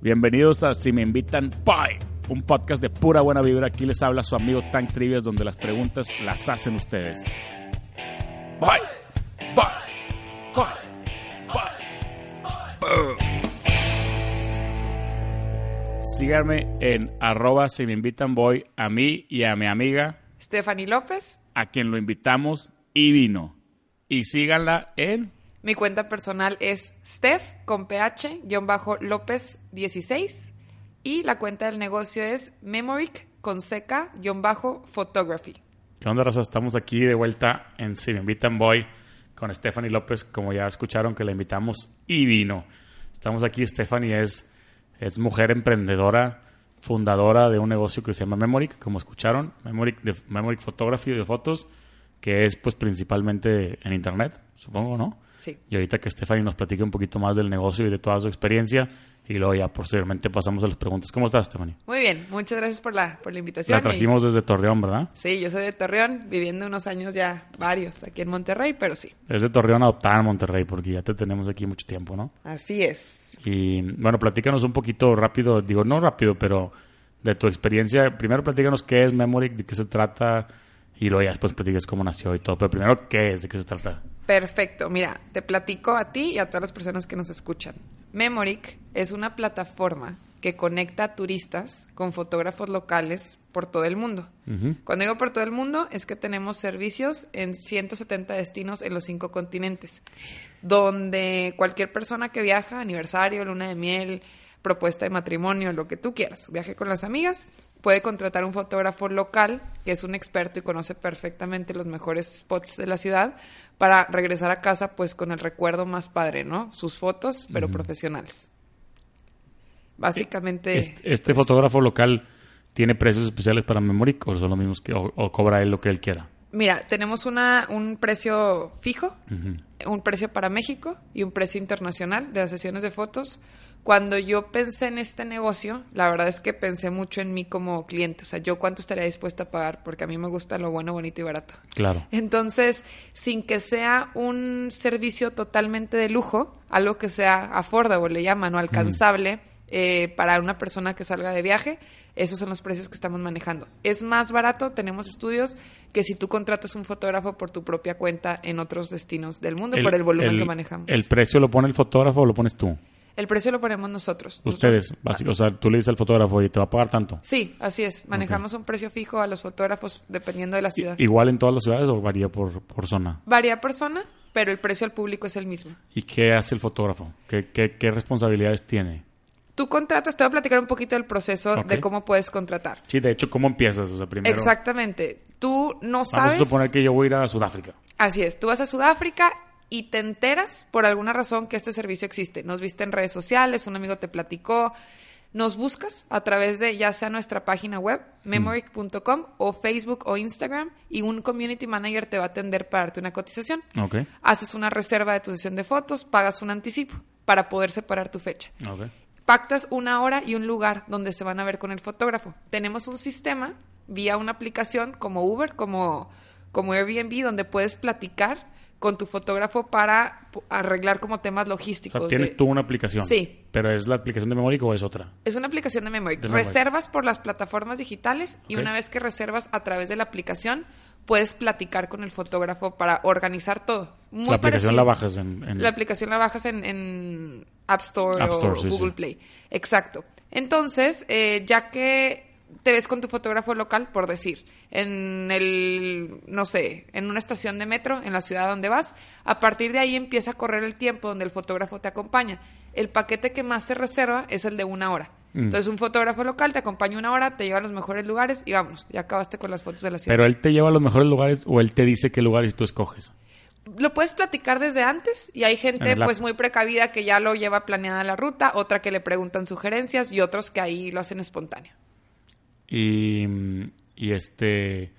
Bienvenidos a Si Me Invitan Bye, un podcast de pura buena vibra. Aquí les habla su amigo Tank Trivias, donde las preguntas las hacen ustedes. Bye, bye, bye, bye. Síganme en arroba si me invitan voy a mí y a mi amiga, Stephanie López. a quien lo invitamos y vino. Y síganla en Mi cuenta personal es Steph con ph López 16 y la cuenta del negocio es Memoric con seca photography. ¿Qué onda, Rosa? Estamos aquí de vuelta en Si me invitan voy con Stephanie López, como ya escucharon que la invitamos y vino. Estamos aquí, Stephanie es, es mujer emprendedora, fundadora de un negocio que se llama Memoric, como escucharon, Memoric, de, Memoric Photography de fotos, que es pues principalmente en internet, supongo, ¿no? Sí. Y ahorita que Stephanie nos platique un poquito más del negocio y de toda su experiencia, y luego ya posteriormente pasamos a las preguntas. ¿Cómo estás, Stephanie? Muy bien, muchas gracias por la, por la invitación. La trajimos desde Torreón, ¿verdad? Sí, yo soy de Torreón, viviendo unos años ya, varios, aquí en Monterrey, pero sí. Es de Torreón adoptada en Monterrey, porque ya te tenemos aquí mucho tiempo, ¿no? Así es. Y bueno, platícanos un poquito rápido, digo, no rápido, pero de tu experiencia. Primero platícanos qué es Memoric, de qué se trata, y luego ya después platicas cómo nació y todo. Pero primero, ¿qué es? ¿De qué se trata? Perfecto. Mira, te platico a ti y a todas las personas que nos escuchan. Memoric es una plataforma que conecta a turistas con fotógrafos locales por todo el mundo. Cuando digo por todo el mundo es que tenemos servicios en 170 destinos en los cinco continentes, donde cualquier persona que viaja, aniversario, luna de miel, propuesta de matrimonio, lo que tú quieras, viaje con las amigas, puede contratar un fotógrafo local que es un experto y conoce perfectamente los mejores spots de la ciudad para regresar a casa pues con el recuerdo más padre, ¿no? Sus fotos, pero profesionales. Básicamente Este, esto este es- fotógrafo local tiene precios especiales para Memoric o son los mismos que, o, o cobra él lo que él quiera. Mira, tenemos una, un precio fijo, un precio para México y un precio internacional de las sesiones de fotos. Cuando yo pensé en este negocio, la verdad es que pensé mucho en mí como cliente. O sea, yo cuánto estaría dispuesta a pagar, porque a mí me gusta lo bueno, bonito y barato. Claro. Entonces, sin que sea un servicio totalmente de lujo, algo que sea affordable, le llaman, o alcanzable eh, para una persona que salga de viaje, esos son los precios que estamos manejando. Es más barato, tenemos estudios, que si tú contratas un fotógrafo por tu propia cuenta en otros destinos del mundo, por el volumen que manejamos. ¿El precio lo pone el fotógrafo o lo pones tú? El precio lo ponemos nosotros. Ustedes. basi- O sea, tú le dices al fotógrafo y te va a pagar tanto. Sí, así es. Manejamos un precio fijo a los fotógrafos dependiendo de la ciudad. ¿Igual en todas las ciudades o varía por, por zona? Varía persona, pero el precio al público es el mismo. ¿Y qué hace el fotógrafo? ¿Qué, qué, qué responsabilidades tiene? Tú contratas, te voy a platicar un poquito del proceso de cómo puedes contratar. Sí, de hecho, ¿cómo empiezas? O sea, primero... Exactamente. Tú no Vamos sabes. a suponer que yo voy a ir a Sudáfrica. Así es. Tú vas a Sudáfrica y te enteras por alguna razón que este servicio existe. Nos viste en redes sociales, un amigo te platicó. Nos buscas a través de ya sea nuestra página web, memoric.com, o Facebook o Instagram, y un community manager te va a atender para darte una cotización. Ok. Haces una reserva de tu sesión de fotos, pagas un anticipo para poder separar tu fecha. Pactas una hora y un lugar donde se van a ver con el fotógrafo. Tenemos un sistema vía una aplicación como Uber, como, como Airbnb, donde puedes platicar con tu fotógrafo para arreglar como temas O logísticos. sea, tienes de- tú una aplicación. Sí. ¿Pero es la aplicación de Memoric o es otra? Es una aplicación de Memory. Reservas por las plataformas digitales y una vez que reservas a través de la aplicación, puedes platicar con el fotógrafo para organizar todo. Muy la aplicación parecido. la bajas en... en- La aplicación la bajas en, en App Store App o Store, sí, Google sí. Play. Exacto. Entonces, eh, ya que te ves con tu fotógrafo local, por decir, en el, no sé, en una estación de metro, en la ciudad donde vas, a partir de ahí empieza a correr el tiempo donde el fotógrafo te acompaña. El paquete que más se reserva es el de una hora. Mm. Entonces, un fotógrafo local te acompaña una hora, te lleva a los mejores lugares y vámonos, ya acabaste con las fotos de la ciudad. Pero él te lleva a los mejores lugares o él te dice qué lugares tú escoges. Lo puedes platicar desde antes y hay En gente pues muy precavida que ya lo lleva planeada la ruta, otra que le preguntan sugerencias y otros que ahí lo hacen espontáneo. Y, y este...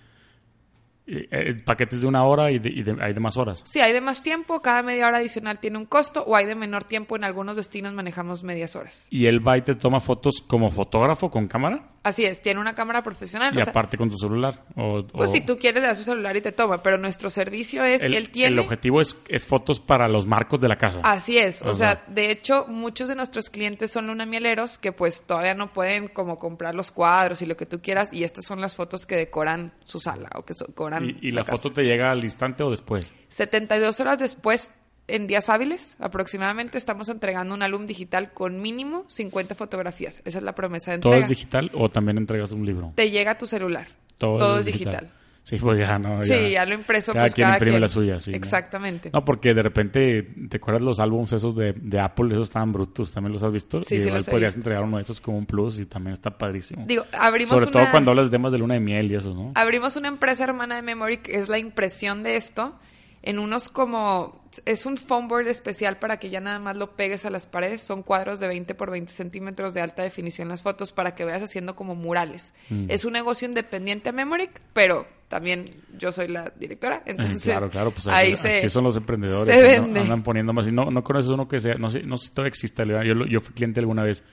eh, eh, paquetes de una hora y, de- y de- hay de más horas. Si hay de más tiempo, cada media hora adicional tiene un costo o hay de menor tiempo, en algunos destinos manejamos medias horas. Y él va y te toma fotos como fotógrafo con cámara. Así es, tiene una cámara profesional. Y o sea, aparte con tu celular. O, pues o- si tú quieres, le das su celular y te toma, pero nuestro servicio es, el, él tiene... el objetivo es, es fotos para los marcos de la casa. Así es, o O sea, sea. de hecho, muchos de nuestros clientes son lunamieleros que pues todavía no pueden como comprar los cuadros y lo que tú quieras y estas son las fotos que decoran su sala o que so- decoran ¿Y, y la foto te llega al instante o después? 72 horas después, en días hábiles aproximadamente, estamos entregando un álbum digital con mínimo 50 fotografías. Esa es la promesa de ¿Todo entrega. es digital o también entregas un libro? Te llega a tu celular. Todo, es digital. Sí, pues ya no. Sí, ya lo impreso, Cada pues quien cada imprime quien. la suya, sí. Exactamente. No, porque de repente, ¿te acuerdas los álbumes esos de, de Apple? Esos estaban brutos, ¿también los has visto? Sí, y sí igual los podrías entregar uno de esos como un plus y también está padrísimo. Digo, abrimos Sobre una... todo cuando hablas de temas de luna de miel y eso, ¿no? Abrimos una empresa hermana de Memory que es la impresión de esto en unos como... Es un foam board especial para que ya nada más lo pegues a las paredes. Son cuadros de 20 por 20 centímetros de alta definición las fotos para que veas haciendo como murales. Mm. Es un negocio independiente a Memory, pero también yo soy la directora. Entonces, claro, claro, pues ahí se, así son los emprendedores. se vende. Andan poniendo más. Y no, no conoces uno que sea, no sé, no sé si todavía existe. Yo, yo fui cliente alguna vez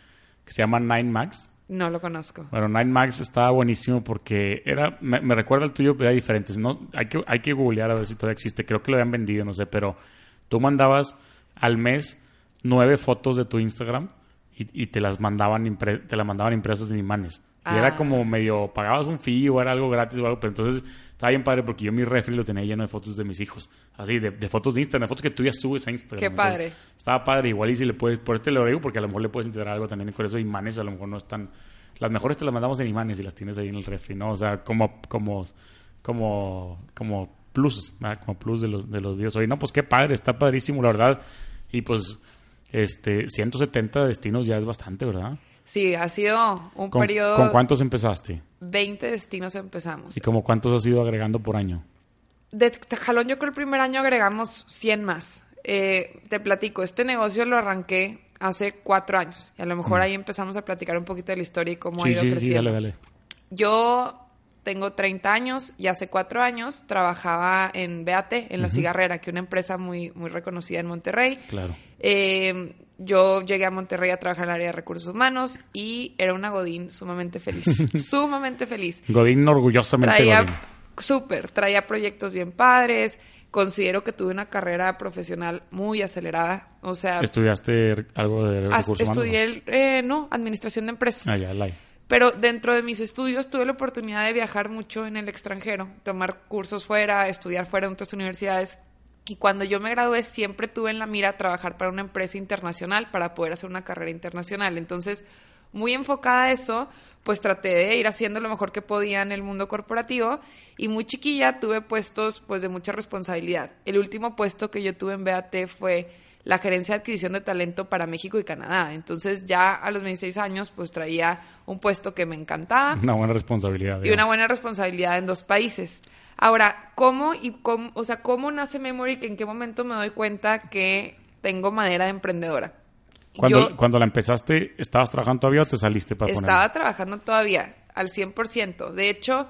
que se llama Nine Max. No lo conozco. Bueno, Nine Max estaba buenísimo porque era, me, recuerda al tuyo, pero era diferente. No, hay que, hay que googlear a ver si todavía existe. Creo que lo habían vendido, no sé, pero tú mandabas al mes nueve fotos de tu Instagram y, y te las mandaban impre- te las mandaban impresas en imanes. Y Ah. era como medio, pagabas un fee o era algo gratis o algo, pero entonces estaba bien padre porque yo mi refri lo tenía lleno de fotos de mis hijos. Así, de, de fotos de Instagram, de fotos que tú ya subes a Instagram. Qué Entonces, padre. estaba padre, igual y si le puedes, por eso te lo digo, porque a lo mejor le puedes integrar algo también con eso, imanes a lo mejor no están, las mejores te las mandamos en imanes y las tienes ahí en el refri, ¿no? O sea, como, como, como, como plus, ¿verdad? como plus de los, de los videos. Oye, no, pues qué padre, está padrísimo, la verdad. Y pues, este, 170 destinos ya es bastante, ¿verdad? Sí, ha sido un ¿Con, periodo... ¿con cuántos empezaste? 20 destinos empezamos. ¿Y como cuántos has ido agregando por año? De jalón, yo creo el primer año agregamos 100 más. Eh, te platico, este negocio lo arranqué hace cuatro años. Y a lo mejor ahí empezamos a platicar un poquito de la historia y cómo ha Mm. Sí, ido sí, sí, creciendo. dale, dale. Yo tengo 30 años y hace cuatro años trabajaba en BAT, en La Cigarrera, que es una empresa muy, muy reconocida en Monterrey. Claro. Eh, yo llegué a Monterrey a trabajar en el área de recursos humanos y era una Godín sumamente feliz. sumamente feliz. Godín orgullosamente Godín. Traía, súper, traía proyectos bien padres. Considero que tuve una carrera profesional muy acelerada. O sea, ¿Estudiaste algo de recursos humanos? estudié, el- eh, no, administración de empresas. Ah, ya, la- Pero dentro de mis estudios tuve la oportunidad de viajar mucho en el extranjero, tomar cursos fuera, estudiar fuera en otras universidades. Y cuando yo me gradué siempre tuve en la mira trabajar para una empresa internacional para poder hacer una carrera internacional. Entonces, muy enfocada a eso, pues traté de ir haciendo lo mejor que podía en el mundo corporativo y muy chiquilla tuve puestos pues de mucha responsabilidad. El último puesto que yo tuve en BAT fue la gerencia de adquisición de talento para México y Canadá. Entonces ya a los 26 años pues traía un puesto que me encantaba Una buena responsabilidad. y una buena responsabilidad en dos países. Ahora, ¿cómo y cómo, o sea, cómo nace Memory? Que en qué momento me doy cuenta que tengo madera de emprendedora. Cuando, Yo cuando la empezaste, ¿estabas trabajando todavía o te saliste para poner? estaba trabajando todavía al 100%. De hecho,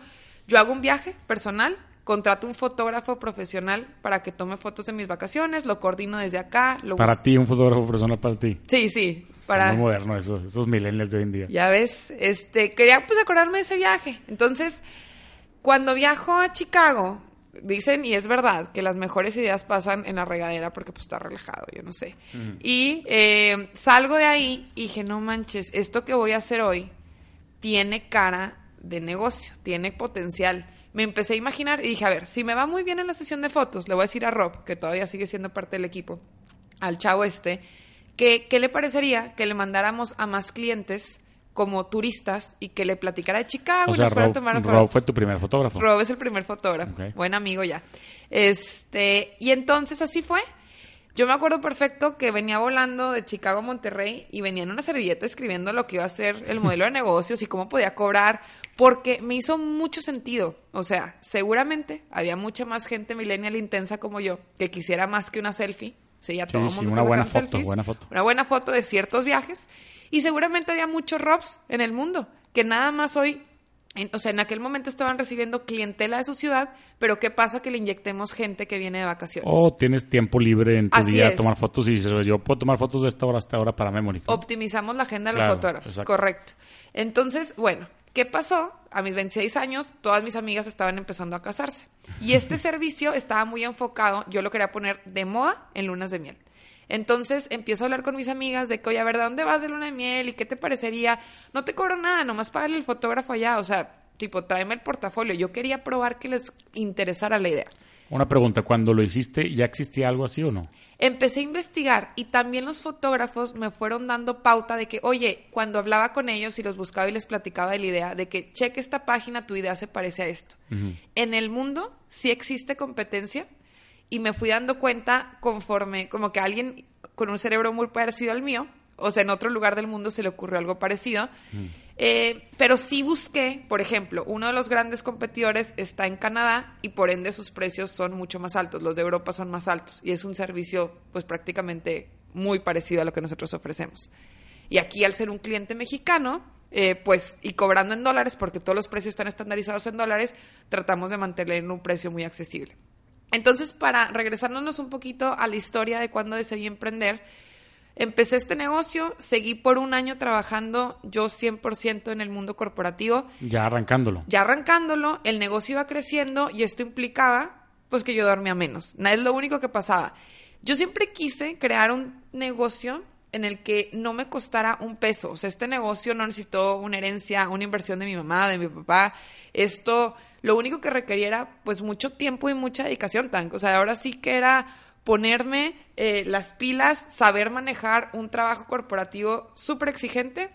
yo hago un viaje personal, contrato un fotógrafo profesional para que tome fotos de mis vacaciones, lo coordino desde acá. Lo Para ti, un fotógrafo personal para ti. Sí, sí. Está Para... muy moderno eso, esos millennials de hoy en día. Ya ves, este, quería pues acordarme de ese viaje. Entonces, cuando viajo a Chicago, dicen, y es verdad, que las mejores ideas pasan en la regadera porque pues está relajado, yo no sé. Y eh, salgo de ahí y dije, no manches, esto que voy a hacer hoy tiene cara de negocio, tiene potencial. Me empecé a imaginar y dije, a ver, si me va muy bien en la sesión de fotos, le voy a decir a Rob, que todavía sigue siendo parte del equipo, al chavo este, que qué le parecería que le mandáramos a más clientes como turistas y que le platicara de Chicago o y nos fuera a tomar Rob fue tu primer fotógrafo. Rob es el primer fotógrafo, buen amigo ya. Este, y entonces así fue. Yo me acuerdo perfecto que venía volando de Chicago a Monterrey y venía en una servilleta escribiendo lo que iba a ser el modelo de negocios y cómo podía cobrar, porque me hizo mucho sentido. O sea, seguramente había mucha más gente millennial intensa como yo que quisiera más que una selfie. Sí, ya Sí, todo sí, mundo una buena foto, selfies. buena foto. Una buena foto de ciertos viajes. Y seguramente había muchos Robs en el mundo que nada más hoy en- o sea, en aquel momento estaban recibiendo clientela de su ciudad, pero ¿qué pasa que le inyectemos gente que viene de vacaciones? O tienes tiempo libre en tu Así día a tomar fotos y dices, yo puedo tomar fotos de esta hora a esta hora para Memory. ¿no? Optimizamos la agenda de los Claro, fotógrafos, exacto. correcto. Entonces, bueno, ¿Qué pasó? A mis 26 años, todas mis amigas estaban empezando a casarse. Y este servicio estaba muy enfocado, yo lo quería poner de moda en lunas de miel. Entonces empiezo a hablar con mis amigas de que, oye, a ver, ¿de dónde vas de luna de miel? ¿Y qué te parecería? No te cobro nada, nomás págale el fotógrafo allá. O sea, tipo, tráeme el portafolio. Yo quería probar que les interesara la idea. Una pregunta, cuando lo hiciste, ¿ya existía algo así o no? Empecé a investigar y también los fotógrafos me fueron dando pauta de que, oye, cuando hablaba con ellos y los buscaba y les platicaba de la idea, de que cheque esta página, tu idea se parece a esto. En el mundo sí existe competencia y me fui dando cuenta conforme, como que alguien con un cerebro muy parecido al mío, o sea, en otro lugar del mundo se le ocurrió algo parecido. Eh, pero sí busqué, por ejemplo, uno de los grandes competidores está en Canadá y por ende sus precios son mucho más altos, los de Europa son más altos y es un servicio pues prácticamente muy parecido a lo que nosotros ofrecemos. Y aquí al ser un cliente mexicano, eh, pues y cobrando en dólares, porque todos los precios están estandarizados en dólares, tratamos de mantener un precio muy accesible. Entonces, para regresarnos un poquito a la historia de cuando decidí emprender, Empecé este negocio, seguí por un año trabajando yo 100% en el mundo corporativo. Ya arrancándolo. Ya arrancándolo, el negocio iba creciendo y esto implicaba pues que yo dormía menos. No es lo único que pasaba. Yo siempre quise crear un negocio en el que no me costara un peso. O sea, este negocio no necesitó una herencia, una inversión de mi mamá, de mi papá. Esto, lo único que requería pues mucho tiempo y mucha dedicación, tan. O sea, ahora sí que era ponerme eh, las pilas, saber manejar un trabajo corporativo súper exigente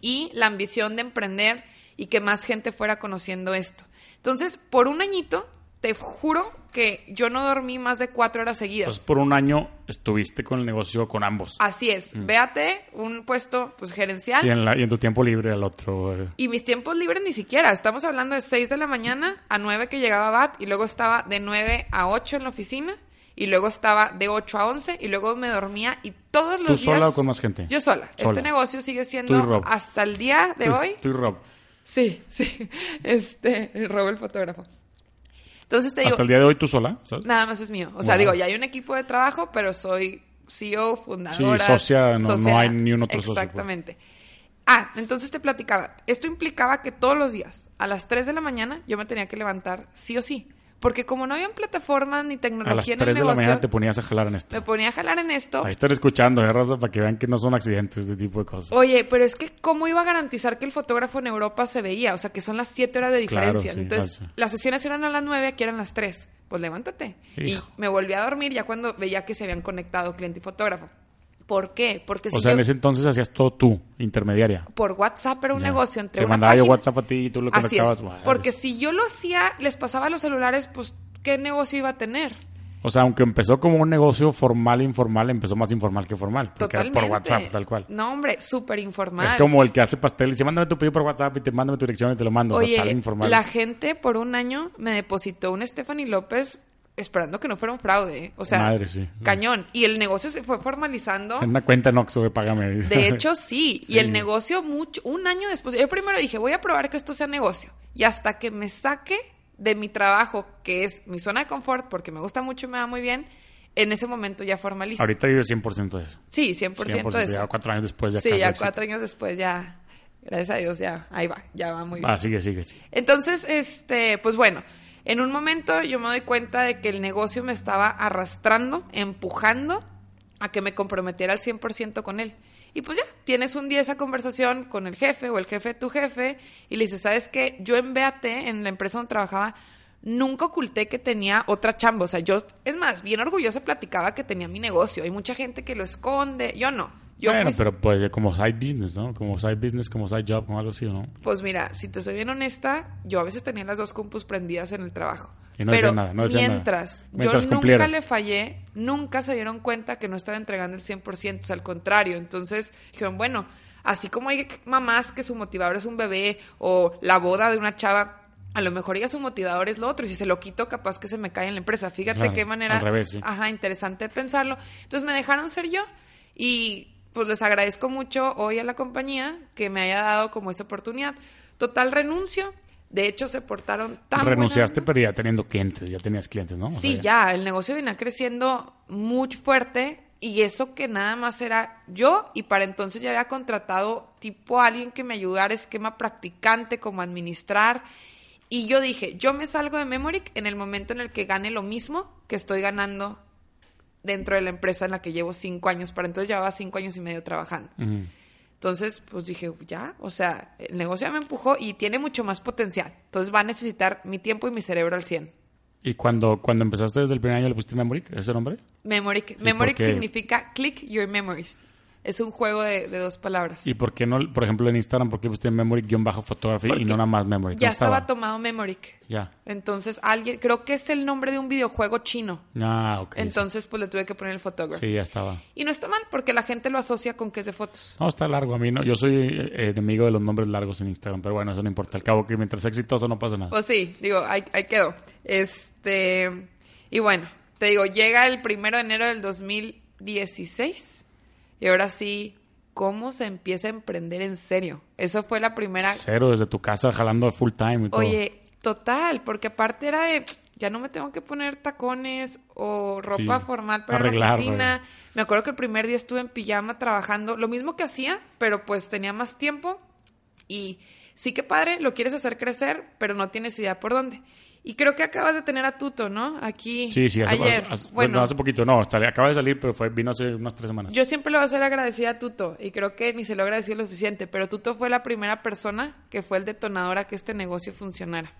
y la ambición de emprender y que más gente fuera conociendo esto. Entonces, por un añito, te juro que yo no dormí más de cuatro horas seguidas. Entonces, por un año estuviste con el negocio con ambos. Así es. Mm. Véate un puesto pues gerencial. Y en, y en, tu tiempo libre al otro. Eh. Y mis tiempos libres ni siquiera. Estamos hablando de 6 de la mañana a 9 que llegaba BAT y luego estaba de 9 a 8 en la oficina y luego estaba de 8 a 11 y luego me dormía y todos los días... ¿Tú sola o con más gente? Yo sola. Este negocio sigue siendo hasta el día de hoy... Tú y Rob. Sí, sí. Este, Rob el fotógrafo. Entonces te digo... ¿Hasta el día de hoy tú sola? Nada más es mío. O sea, digo, ya hay un equipo de trabajo, pero soy CEO, fundadora... Sí, socia, no, no hay ni un otro socio. Pues. Exactamente. Ah, entonces te platicaba. Esto implicaba que todos los días, a las 3 de la mañana, yo me tenía que levantar sí o sí. Porque como no había plataformas ni tecnología a las en 3 el de la mañana te ponías a jalar en esto. Me ponía a jalar en esto. Ahí están escuchando, ¿eh, Raza? Para que vean que no son accidentes de tipo de cosas. Oye, pero es que ¿cómo iba a garantizar que el fotógrafo en Europa se veía? O sea, que son las 7 horas de diferencia. Entonces, las sesiones eran a las 9, aquí eran las 3. Pues levántate. Y me volví a dormir ya cuando veía que se habían conectado cliente y fotógrafo. ¿Por qué? Porque si O sea, en ese entonces hacías todo tú, intermediaria. Por WhatsApp era un negocio entre Te una mandaba yo WhatsApp a ti y tú lo conectabas. Porque si yo lo hacía, les pasaba los celulares, pues ¿qué negocio iba a tener? O sea, aunque empezó como un negocio formal e informal, empezó más informal que formal. Porque Totalmente. por WhatsApp, tal cual. No, hombre, súper informal. Es como el que hace pastel y dice, mándame tu pedido por WhatsApp y te mándame tu dirección y te lo mando. Oye, o sea, tal informal. la gente por un año me depositó un Stephanie López esperando que no fuera un fraude. ¿eh? O sea, Madre, sí. cañón. Y el negocio se fue formalizando. En una cuenta no, que págame. De hecho, sí. Y el negocio, mucho, un año después, yo primero dije, voy a probar que esto sea negocio. Y hasta que me saque de mi trabajo, que es mi zona de confort, porque me gusta mucho y me va muy bien, en ese momento ya formalizo. Ahorita vive 100% de eso. Sí, 100%, de eso. Ya cuatro años después ya Sí, ya cuatro años después ya, gracias a Dios, ya, ahí va, ya va muy bien. Ah, sigue, sigue, sigue. Entonces, este, pues bueno, en un momento yo me doy cuenta de que el negocio me estaba arrastrando, empujando a que me comprometiera al 100% con él. Y pues ya, tienes un día esa conversación con el jefe o el jefe de tu jefe y le dices, ¿sabes qué? Yo en BAT, en la empresa donde trabajaba, nunca oculté que tenía otra chamba. O sea, yo, es más, bien orgullosa platicaba que tenía mi negocio. Hay mucha gente que lo esconde, yo no. Yo, bueno, pues, pero pues como side business, ¿no? Como side business, como side job, como algo así, ¿no? Pues mira, si te soy bien honesta, yo a veces tenía las dos compus prendidas en el trabajo. Y no pero nada, no mientras, nada. Mientras yo cumplieras. nunca le fallé, nunca se dieron cuenta que no estaba entregando el 100%, o sea, al contrario. Entonces dijeron, bueno, así como hay mamás que su motivador es un bebé o la boda de una chava, a lo mejor ella su motivador es lo otro y si se lo quito capaz que se me cae en la empresa. Fíjate Claro, qué manera al revés, sí. ajá, interesante de pensarlo. Entonces me dejaron ser yo y pues les agradezco mucho hoy a la compañía que me haya dado como esa oportunidad. Total renuncio. De hecho, se portaron tan Renunciaste, buena- pero ya teniendo clientes, ya tenías clientes, ¿no? O Sí, sea, ya, el negocio venía creciendo muy fuerte Y eso que nada más era yo y para entonces ya había contratado tipo alguien que me ayudara, esquema practicante, como administrar. Y yo dije, yo me salgo de Memoric en el momento en el que gane lo mismo que estoy ganando dentro de la empresa en la que llevo cinco años. Para entonces llevaba cinco años y medio trabajando. Entonces, pues dije, ya, o sea, el negocio ya me empujó y tiene mucho más potencial. Entonces va a necesitar mi tiempo y mi cerebro al 100. ¿Y cuando, cuando empezaste desde el primer año le pusiste Memory, ese nombre? Memoric. Memoric significa click your memories. Es un juego de, de dos palabras. ¿Y por qué no, por ejemplo, en Instagram, por qué pusiste Memory-photography y Porque no nada más Memory? ya ¿Cómo estaba tomado Memoric. Ya. Entonces, alguien, creo que es el nombre de un videojuego chino. Ah, ok. sí. Entonces, pues le tuve que poner el fotógrafo. Sí, ya estaba. Y no está mal, porque la gente lo asocia con que es de fotos. No, está largo. A mí no. Yo soy eh, enemigo de los nombres largos en Instagram, pero bueno, eso no importa. Al cabo que mientras sea exitoso no pasa nada. Pues sí, digo, ahí, ahí quedó. Este, y bueno, te digo, llega el primero de enero del 2016 y ahora sí, ¿cómo se empieza a emprender en serio? Eso fue la primera... Cero desde tu casa jalando full time y todo. Oye, total, porque aparte era de, ya no me tengo que poner tacones o ropa Sí, formal para arreglar, la oficina. Me acuerdo que el primer día estuve en pijama trabajando, lo mismo que hacía, pero pues tenía más tiempo y sí que padre, lo quieres hacer crecer, pero no tienes idea por dónde. Y creo que acabas de tener a Tuto, ¿no? Aquí Sí, sí, hace, ayer. hace- bueno, bueno, hace poquito. No, acaba de salir, pero fue, vino hace unas tres semanas. yo siempre le voy a ser agradecida a Tuto y creo que ni se lo agradecí lo suficiente, pero Tuto fue la primera persona que fue el detonador a que este negocio funcionara.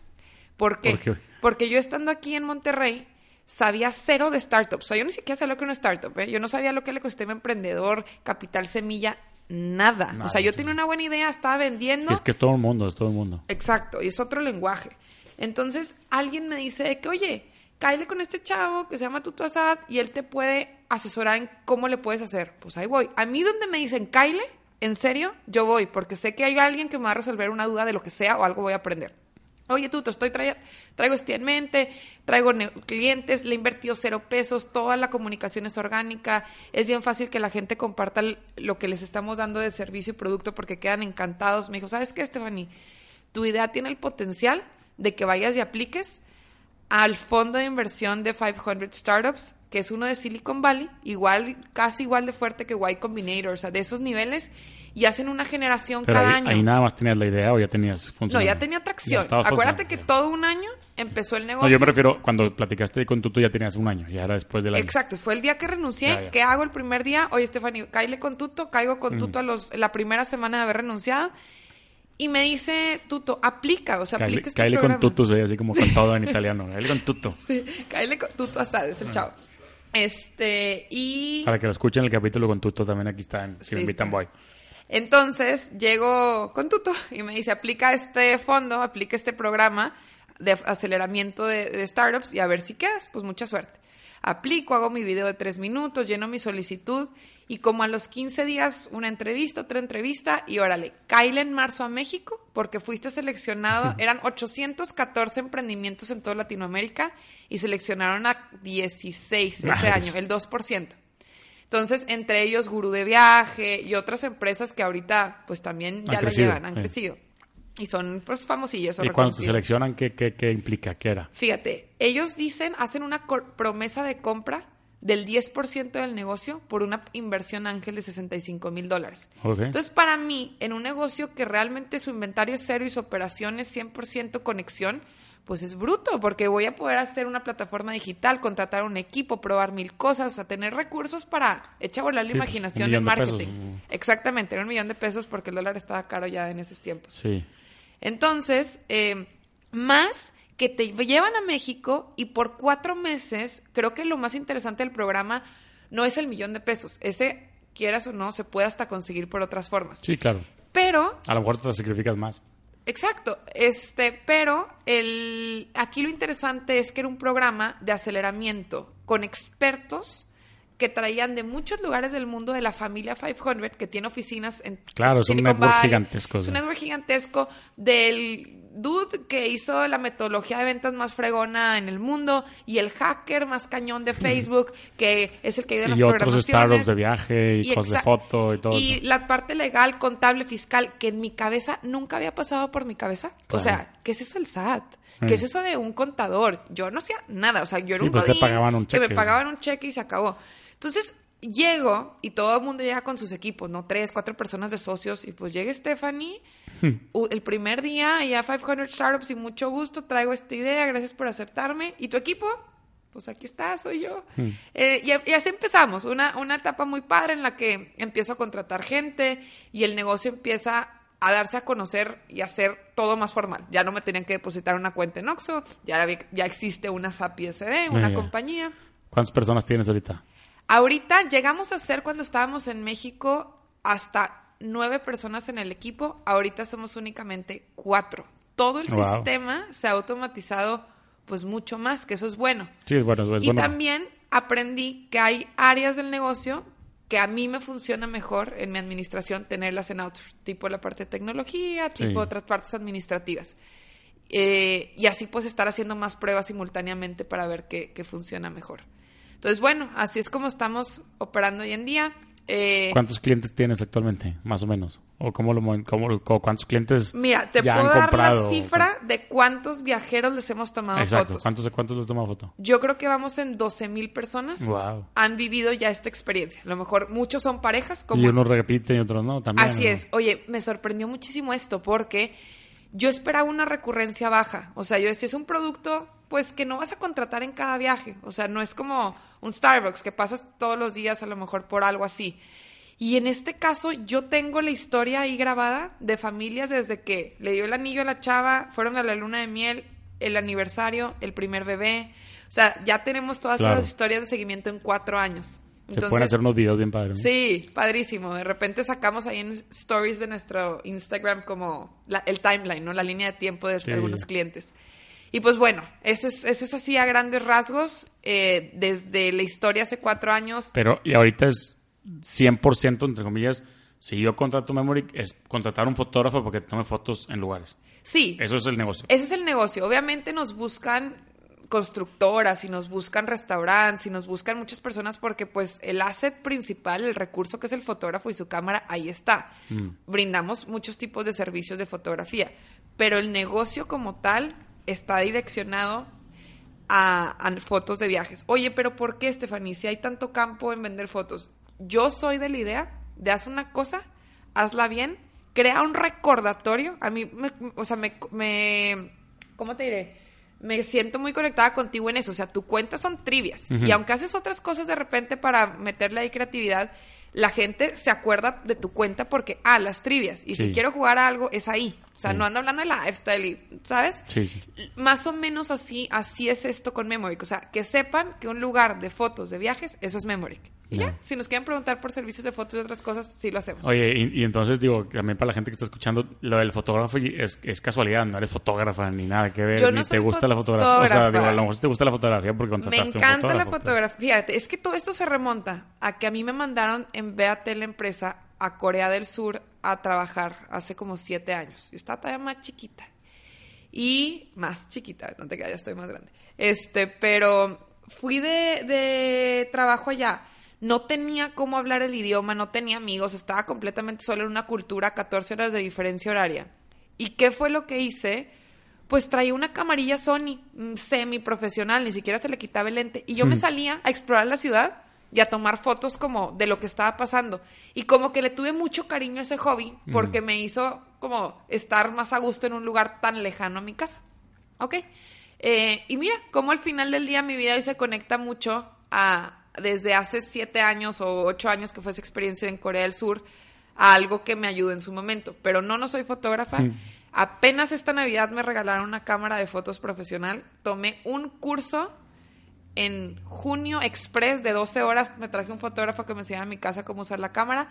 ¿Por qué? ¿Por qué? Porque yo estando aquí en Monterrey sabía cero de startups. O sea, yo ni siquiera sabía lo que era una startup. ¿eh? Yo no sabía lo que era el ecosistema emprendedor, capital semilla, nada. Nada, o sea, yo sí, tenía una buena idea, estaba vendiendo. Sí, es que es todo el mundo, es todo el mundo. Exacto, y es otro lenguaje. Entonces, alguien me dice que, oye, cáele con este chavo que se llama Tuto Asad y él te puede asesorar en cómo le puedes hacer. Pues ahí voy. A mí donde me dicen, cáele, en serio, yo voy, porque sé que hay alguien que me va a resolver una duda de lo que sea o algo voy a aprender. Oye, Tuto, estoy trae- traigo este en mente, traigo clientes, le he invertido cero pesos, toda la comunicación es orgánica, es bien fácil que la gente comparta lo que les estamos dando de servicio y producto porque quedan encantados. Me dijo, ¿sabes qué, Stephanie? Tu idea tiene el potencial de que vayas y apliques al fondo de inversión de 500 Startups, que es uno de Silicon Valley, igual, casi igual de fuerte que Y Combinator, o sea, de esos niveles, y hacen una generación Pero cada ahí, año. ahí nada más tenías la idea o ya tenías No, ya tenía tracción. Ya Acuérdate que todo un año empezó el negocio. No, yo me refiero, cuando platicaste con Tuto ya tenías un año, ya era después del año. Exacto, fue el día que renuncié. Ya, ya. ¿Qué hago el primer día? Oye, Stephanie, cáile con Tuto, caigo con Tuto a los, la primera semana de haber renunciado. Y me dice Tuto, aplica, o sea, aplica este caile con. Tuto, soy así como con todo en italiano. Caile con Tuto. Sí, cáele con Tuto hasta es el chavo. Este, y... Para que lo escuchen el capítulo con Tuto también aquí está en Si Sí, me invitan está. voy. Entonces llego con Tuto y me dice, aplica este fondo, aplica este programa de aceleramiento de, de startups y a ver si quedas. Pues mucha suerte. Aplico, hago mi video de tres minutos, lleno mi solicitud y como a los 15 días una entrevista, otra entrevista y órale, caile en marzo a México porque fuiste seleccionado, eran 814 emprendimientos en toda Latinoamérica y seleccionaron a 16 ese año, el 2%. Entonces, entre ellos Gurú de Viaje y otras empresas que ahorita pues también ya Han crecido, llevan, han crecido. Y son pues famosillas o Y cuando te seleccionan, ¿qué, qué, qué implica? ¿Qué era? Fíjate, ellos dicen, hacen una promesa de compra del 10% del negocio por una inversión ángel de 65 mil dólares. Entonces, para mí, en un negocio que realmente su inventario es cero y su operación es 100% conexión, pues es bruto, porque voy a poder hacer una plataforma digital, contratar un equipo, probar mil cosas, o sea, tener recursos para echar a volar la Sí, pues, imaginación en pesos. marketing. Exactamente, era un millón de pesos porque el dólar estaba caro ya en esos tiempos. Sí. Entonces, eh, más que te llevan a México y por cuatro meses, creo que lo más interesante del programa no es el millón de pesos. Ese, quieras o no, se puede hasta conseguir por otras formas. Sí, claro. Pero, A lo mejor te sacrificas más. exacto, este, pero el, aquí lo interesante es que era un programa de aceleramiento con expertos que traían de muchos lugares del mundo de la familia 500, que tiene oficinas en Claro, es un Silicon network Valley. gigantesco, Es un network gigantesco del dude que hizo la metodología de ventas más fregona en el mundo y el hacker más cañón de Facebook, que es el que ayuda en las Y otros startups de viaje y, Y cosas de foto y todo. Y la parte legal, contable, fiscal, que en mi cabeza nunca había pasado por mi cabeza. O sea, ¿qué es eso el SAT? Mm. ¿Qué es eso de un contador? Yo no hacía nada. O sea, yo era Sí, un pues te pagaban un que me cheque. pagaban un cheque y se acabó. Entonces, llego y todo el mundo llega con sus equipos, ¿no? Tres, cuatro personas de socios. Y pues llega Stephanie, u- el primer día, y a 500 Startups y mucho gusto, traigo esta idea, gracias por aceptarme. ¿Y tu equipo? Pues aquí está, soy yo. Eh, y, y así empezamos, una, una etapa muy padre en la que empiezo a contratar gente y el negocio empieza a darse a conocer y a hacer todo más formal. Ya no me tenían que depositar una cuenta en Oxxo, ya, ya existe una SAPI SD, una Ya, ya. compañía. ¿Cuántas personas tienes ahorita? Ahorita llegamos a ser cuando estábamos en México hasta nueve personas en el equipo. Ahorita somos únicamente cuatro. Todo el Wow. sistema se ha automatizado pues mucho más, que eso es bueno. Sí, es bueno, es y bueno. también aprendí que hay áreas del negocio que a mí me funciona mejor en mi administración tenerlas en outsource, tipo la parte de tecnología, tipo Sí. otras partes administrativas. Eh, y así pues estar haciendo más pruebas simultáneamente para ver qué, qué funciona mejor. Entonces, bueno, así es como estamos operando hoy en día. Eh, ¿Cuántos clientes tienes actualmente, más o menos? ¿O cómo lo, mo- cómo, cuántos clientes mira, te ya puedo han dar comprado? la cifra de cuántos viajeros les hemos tomado Exacto. fotos. ¿Cuántos, ¿Cuántos les toma foto? Yo creo que vamos en 12 mil personas. Wow. Han vivido ya esta experiencia. A lo mejor muchos son parejas, como Y unos repiten y otros no, también. Así ¿no? es. Oye, me sorprendió muchísimo esto porque yo esperaba una recurrencia baja. O sea, yo decía, es un producto pues que no vas a contratar en cada viaje. O sea, no es como un Starbucks que pasas todos los días a lo mejor por algo así. Y en este caso yo tengo la historia ahí grabada de familias desde que le dio el anillo a la chava, fueron a la luna de miel, el aniversario, el primer bebé. O sea, ya tenemos todas Claro. esas historias de seguimiento en cuatro años. Se pueden hacer unos videos bien padres. ¿no? Sí, padrísimo. De repente sacamos ahí en stories de nuestro Instagram como la- el timeline, ¿no? La línea de tiempo de Sí. algunos clientes. Y pues bueno, ese es, ese es así a grandes rasgos, eh, desde la historia hace cuatro años. Pero, y ahorita es 100%, entre comillas, si yo contrato Memory, es contratar un fotógrafo porque tome fotos en lugares. Sí, Eso es el negocio. ese es el negocio. Obviamente nos buscan constructoras y nos buscan restaurantes y nos buscan muchas personas porque pues el asset principal, el recurso que es el fotógrafo y su cámara, ahí está. Brindamos muchos tipos de servicios de fotografía, pero el negocio como tal está direccionado a, a fotos de viajes. Oye, pero ¿por qué, Stephanie? Si hay tanto campo en vender fotos. Yo soy de la idea de haz una cosa, hazla bien, crea un recordatorio. A mí, me- o sea, me, me- ¿cómo te diré? Me siento muy conectada contigo en eso. O sea, tu cuenta son trivias. Y aunque haces otras cosas de repente para meterle ahí creatividad, la gente se acuerda de tu cuenta porque, ah, las trivias. Y Sí. si quiero jugar a algo, es ahí. O sea, Sí. no ando hablando de lifestyle, y, ¿sabes? Sí, sí. Más o menos así, así es esto con Memoric. O sea, que sepan que un lugar de fotos de viajes, eso es Memoric. Y Ya. ya, si nos quieren preguntar por servicios de fotos y otras cosas, sí lo hacemos. Oye, y, y entonces digo, también para la gente que está escuchando, lo del fotógrafo es, es casualidad, no eres fotógrafa ni nada que ver, Yo no ni te gusta la fotografía. O sea, digo, a lo mejor te gusta la fotografía porque Me contrataste un encanta la pero- fotografía. Fíjate, es que todo esto se remonta a que a mí me mandaron en BAT la empresa a Corea del Sur a trabajar hace como siete años. Yo estaba todavía más chiquita. Y más chiquita, no te creas, ya estoy más grande. Este, pero fui de, de trabajo allá. No tenía cómo hablar el idioma, no tenía amigos, estaba completamente solo en una cultura, 14 horas de diferencia horaria. ¿Y qué fue lo que hice? Pues traía una camarilla Sony, semi profesional, ni siquiera se le quitaba el lente. Y yo me Mm. salía a explorar la ciudad y a tomar fotos como de lo que estaba pasando. Y como que le tuve mucho cariño a ese hobby porque me hizo como estar más a gusto en un lugar tan lejano a mi casa. ¿Ok? Eh, y mira, como al final del día mi vida hoy se conecta mucho a desde hace siete años o ocho años que fue esa experiencia en Corea del Sur a algo que me ayudó en su momento. Pero no, no soy fotógrafa. Mm. Apenas esta Navidad me regalaron una cámara de fotos profesional. Tomé un curso en junio express de 12 horas. Me traje un fotógrafo que me enseñara a mi casa cómo usar la cámara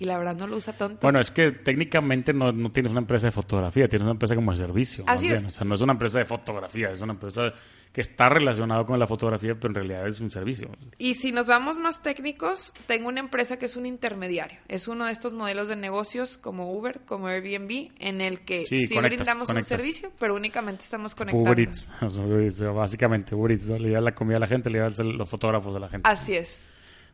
y la verdad no lo usa tanto. Bueno, es que técnicamente no, no tienes una empresa de fotografía, tienes una empresa como de servicio. más Así bien. es. O sea, no es una empresa de fotografía, es una empresa que está relacionada con la fotografía, pero en realidad es un servicio. Y si nos vamos más técnicos, tengo una empresa que es un intermediario. Es uno de estos modelos de negocios como Uber, como Airbnb, en el que Sí, sí, conectas, brindamos conectas. un servicio, pero únicamente estamos conectando. Uber Eats, básicamente Uber Eats, le da la comida a la gente, le da los fotógrafos a la gente. Así es.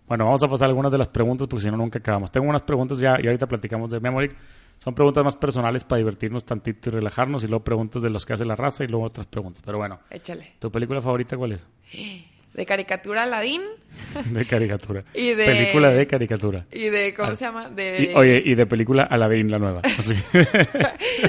Bueno, vamos a pasar algunas de las preguntas porque si no, nunca acabamos. Tengo unas preguntas ya y ahorita platicamos de Memory. Son preguntas más personales para divertirnos tantito y relajarnos y luego preguntas de los que hace la raza y luego otras preguntas. Pero bueno, Échale. ¿tu película favorita cuál es? De caricatura Aladdin De caricatura. Y de- Película de caricatura. y de, ¿cómo Ah. se llama? De Y, oye, y de película Aladdin, la nueva. Así.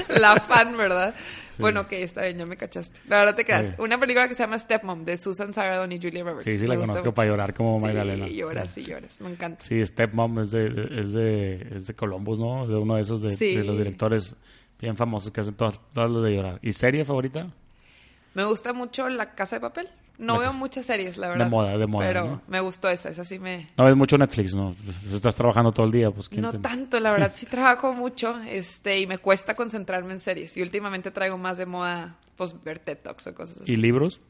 La fan, ¿verdad? Bueno, ok, está bien, ya me cachaste. No, no te. Oye. Una película que se llama Stepmom, de Susan Sarandon y Julia Roberts. Sí, sí, Me la gusta conozco para llorar como Magdalena. Sí, lloras, sí, lloras. Me encanta. Sí, Stepmom es de, es de, es de Columbus, ¿no? De uno de esos de los directores bien famosos que hacen todas, todas las de llorar. ¿Y serie favorita? Me gusta mucho La Casa de Papel. No veo muchas series, la verdad. moda, de moda, Pero ¿no? me gustó esa, esa sí me... No ves mucho Netflix, ¿no? Estás trabajando todo el día, pues ¿quién No te- tanto, la verdad, sí trabajo mucho este y me cuesta concentrarme en series. Y últimamente traigo más de moda, pues, ver TED Talks o cosas así. ¿Y libros?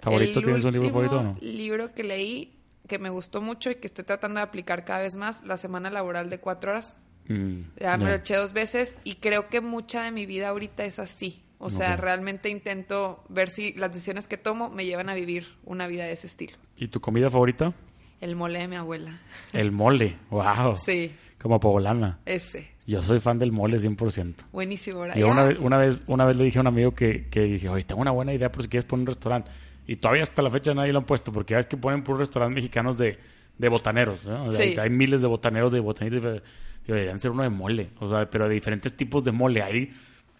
¿Favorito? El ¿Tienes un libro favorito o no? libro que leí que me gustó mucho y que estoy tratando de aplicar cada vez más, La Semana Laboral de Cuatro Horas. Mm, Ya me lo eché dos veces y creo que mucha de mi vida ahorita es así. O sea, realmente intento ver si las decisiones que tomo me llevan a vivir una vida de ese estilo. ¿Y tu comida favorita? El mole de mi abuela. El mole. ¡Wow! Sí, Como poblana. ese. Yo soy fan del mole 100%. Buenísimo, ¿verdad? Yo una vez, una vez, una vez le dije a un amigo que, que dije, oye, tengo una buena idea por si quieres poner un restaurante. Y todavía hasta la fecha nadie lo han puesto, porque ya ves que ponen puros restaurantes mexicanos de, de botaneros, ¿no? O sea, Sí. hay, miles de botaneros de botanitas. Digo, deberían ser uno de mole, o sea, pero de diferentes tipos de mole. Hay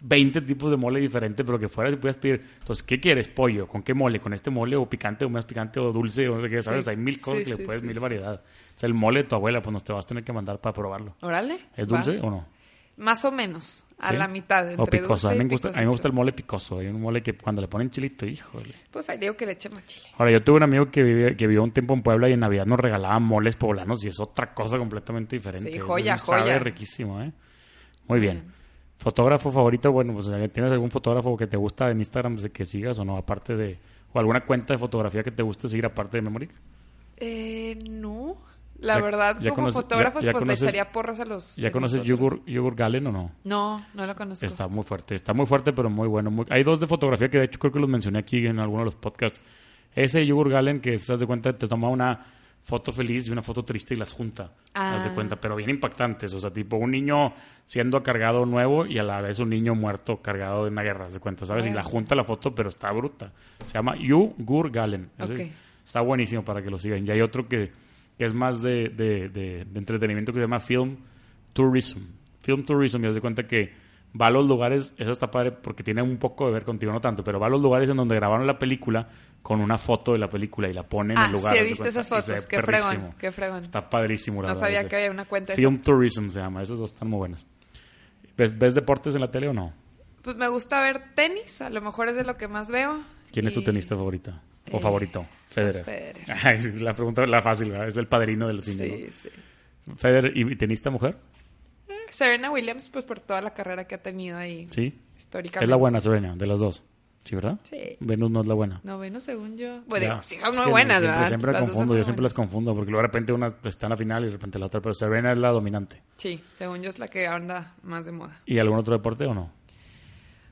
20 tipos de mole diferentes, pero que fuera si pudieras pedir. Entonces, ¿qué quieres? ¿Pollo? ¿Con qué mole? ¿Con este mole o picante o más picante o dulce? O qué, ¿sabes? Sí. Hay mil cosas Sí, que le sí, puedes, mil sí. variedad. O sea, el mole de tu abuela, pues nos te vas a tener que mandar para probarlo. Órale. ¿Es dulce o no? Más o menos, a ¿Sí? la mitad, entre O picoso. A mí, me gusta, a mí me gusta el mole picoso. Hay un mole que cuando le ponen chilito, híjole. Pues ahí digo que le eche más chile. Ahora, yo tuve un amigo que, vivía, que vivió un tiempo en Puebla y en Navidad nos regalaban moles poblanos y es otra cosa completamente diferente. Sí, Ese joya, sabe joya. riquísimo, ¿eh? Muy bien. ¿Fotógrafo favorito? Bueno, pues ¿tienes algún fotógrafo que te gusta en Instagram de que sigas o no? Aparte de... ¿O alguna cuenta de fotografía que te guste seguir aparte de Memory? Eh, no. La Ya- verdad, ya como fotógrafos, ya- pues conoces- le echaría porras a los. ¿Ya conoces. Yugur, Yugur Galen o no? No, no lo conozco. Está muy fuerte, está muy fuerte, pero muy bueno. Muy- Hay dos de fotografía que de hecho creo que los mencioné aquí en alguno de los podcasts. Ese Yugur Galen que se de cuenta te toma una foto feliz y una foto triste y las junta. Ah. Haz de cuenta, pero bien impactantes. O sea, tipo un niño siendo cargado nuevo y a la vez un niño muerto cargado de una guerra, haz de cuenta, ¿sabes? Y la junta la foto, pero está bruta. Se llama Yugur Galen. Ese Ok. Está buenísimo para que lo sigan. Y hay otro que, que es más de, de- de- de entretenimiento que se llama Film Tourism. Film Tourism, y haz de cuenta que va a los lugares, eso está padre porque tiene un poco de ver contigo, no tanto, pero va a los lugares en donde grabaron la película con una foto de la película y la pone en Ah, el lugar. sí, he visto esas fotos. Qué perrísimo. fregón, qué fregón. Está padrísimo, la No verdad, sabía que había una cuenta de Film. Tourism se llama, esas dos están muy buenas. ¿Ves, ves deportes en la tele o no? Pues me gusta ver tenis, a lo mejor es de lo que más veo. ¿Quién es tu tenista favorita? ¿O Eh, favorito? Federer. Federer. Ay, la pregunta la fácil, ¿verdad? Es el padrino de los Sí, indios, sí. ¿no? Federer y tenista mujer, Serena Williams, pues por toda la carrera que ha tenido ahí sí. históricamente. Es la buena Serena, de las dos. ¿Sí, verdad? Sí. Venus no es la buena. No, bueno, según yo. Bueno, sí son muy buenas, siempre, ¿verdad? Siempre Las confundo, yo siempre las confundo, porque luego de repente una está en la final y de repente la otra, pero Serena es la dominante. Sí, según yo es la que anda más de moda. ¿Y algún otro deporte o no?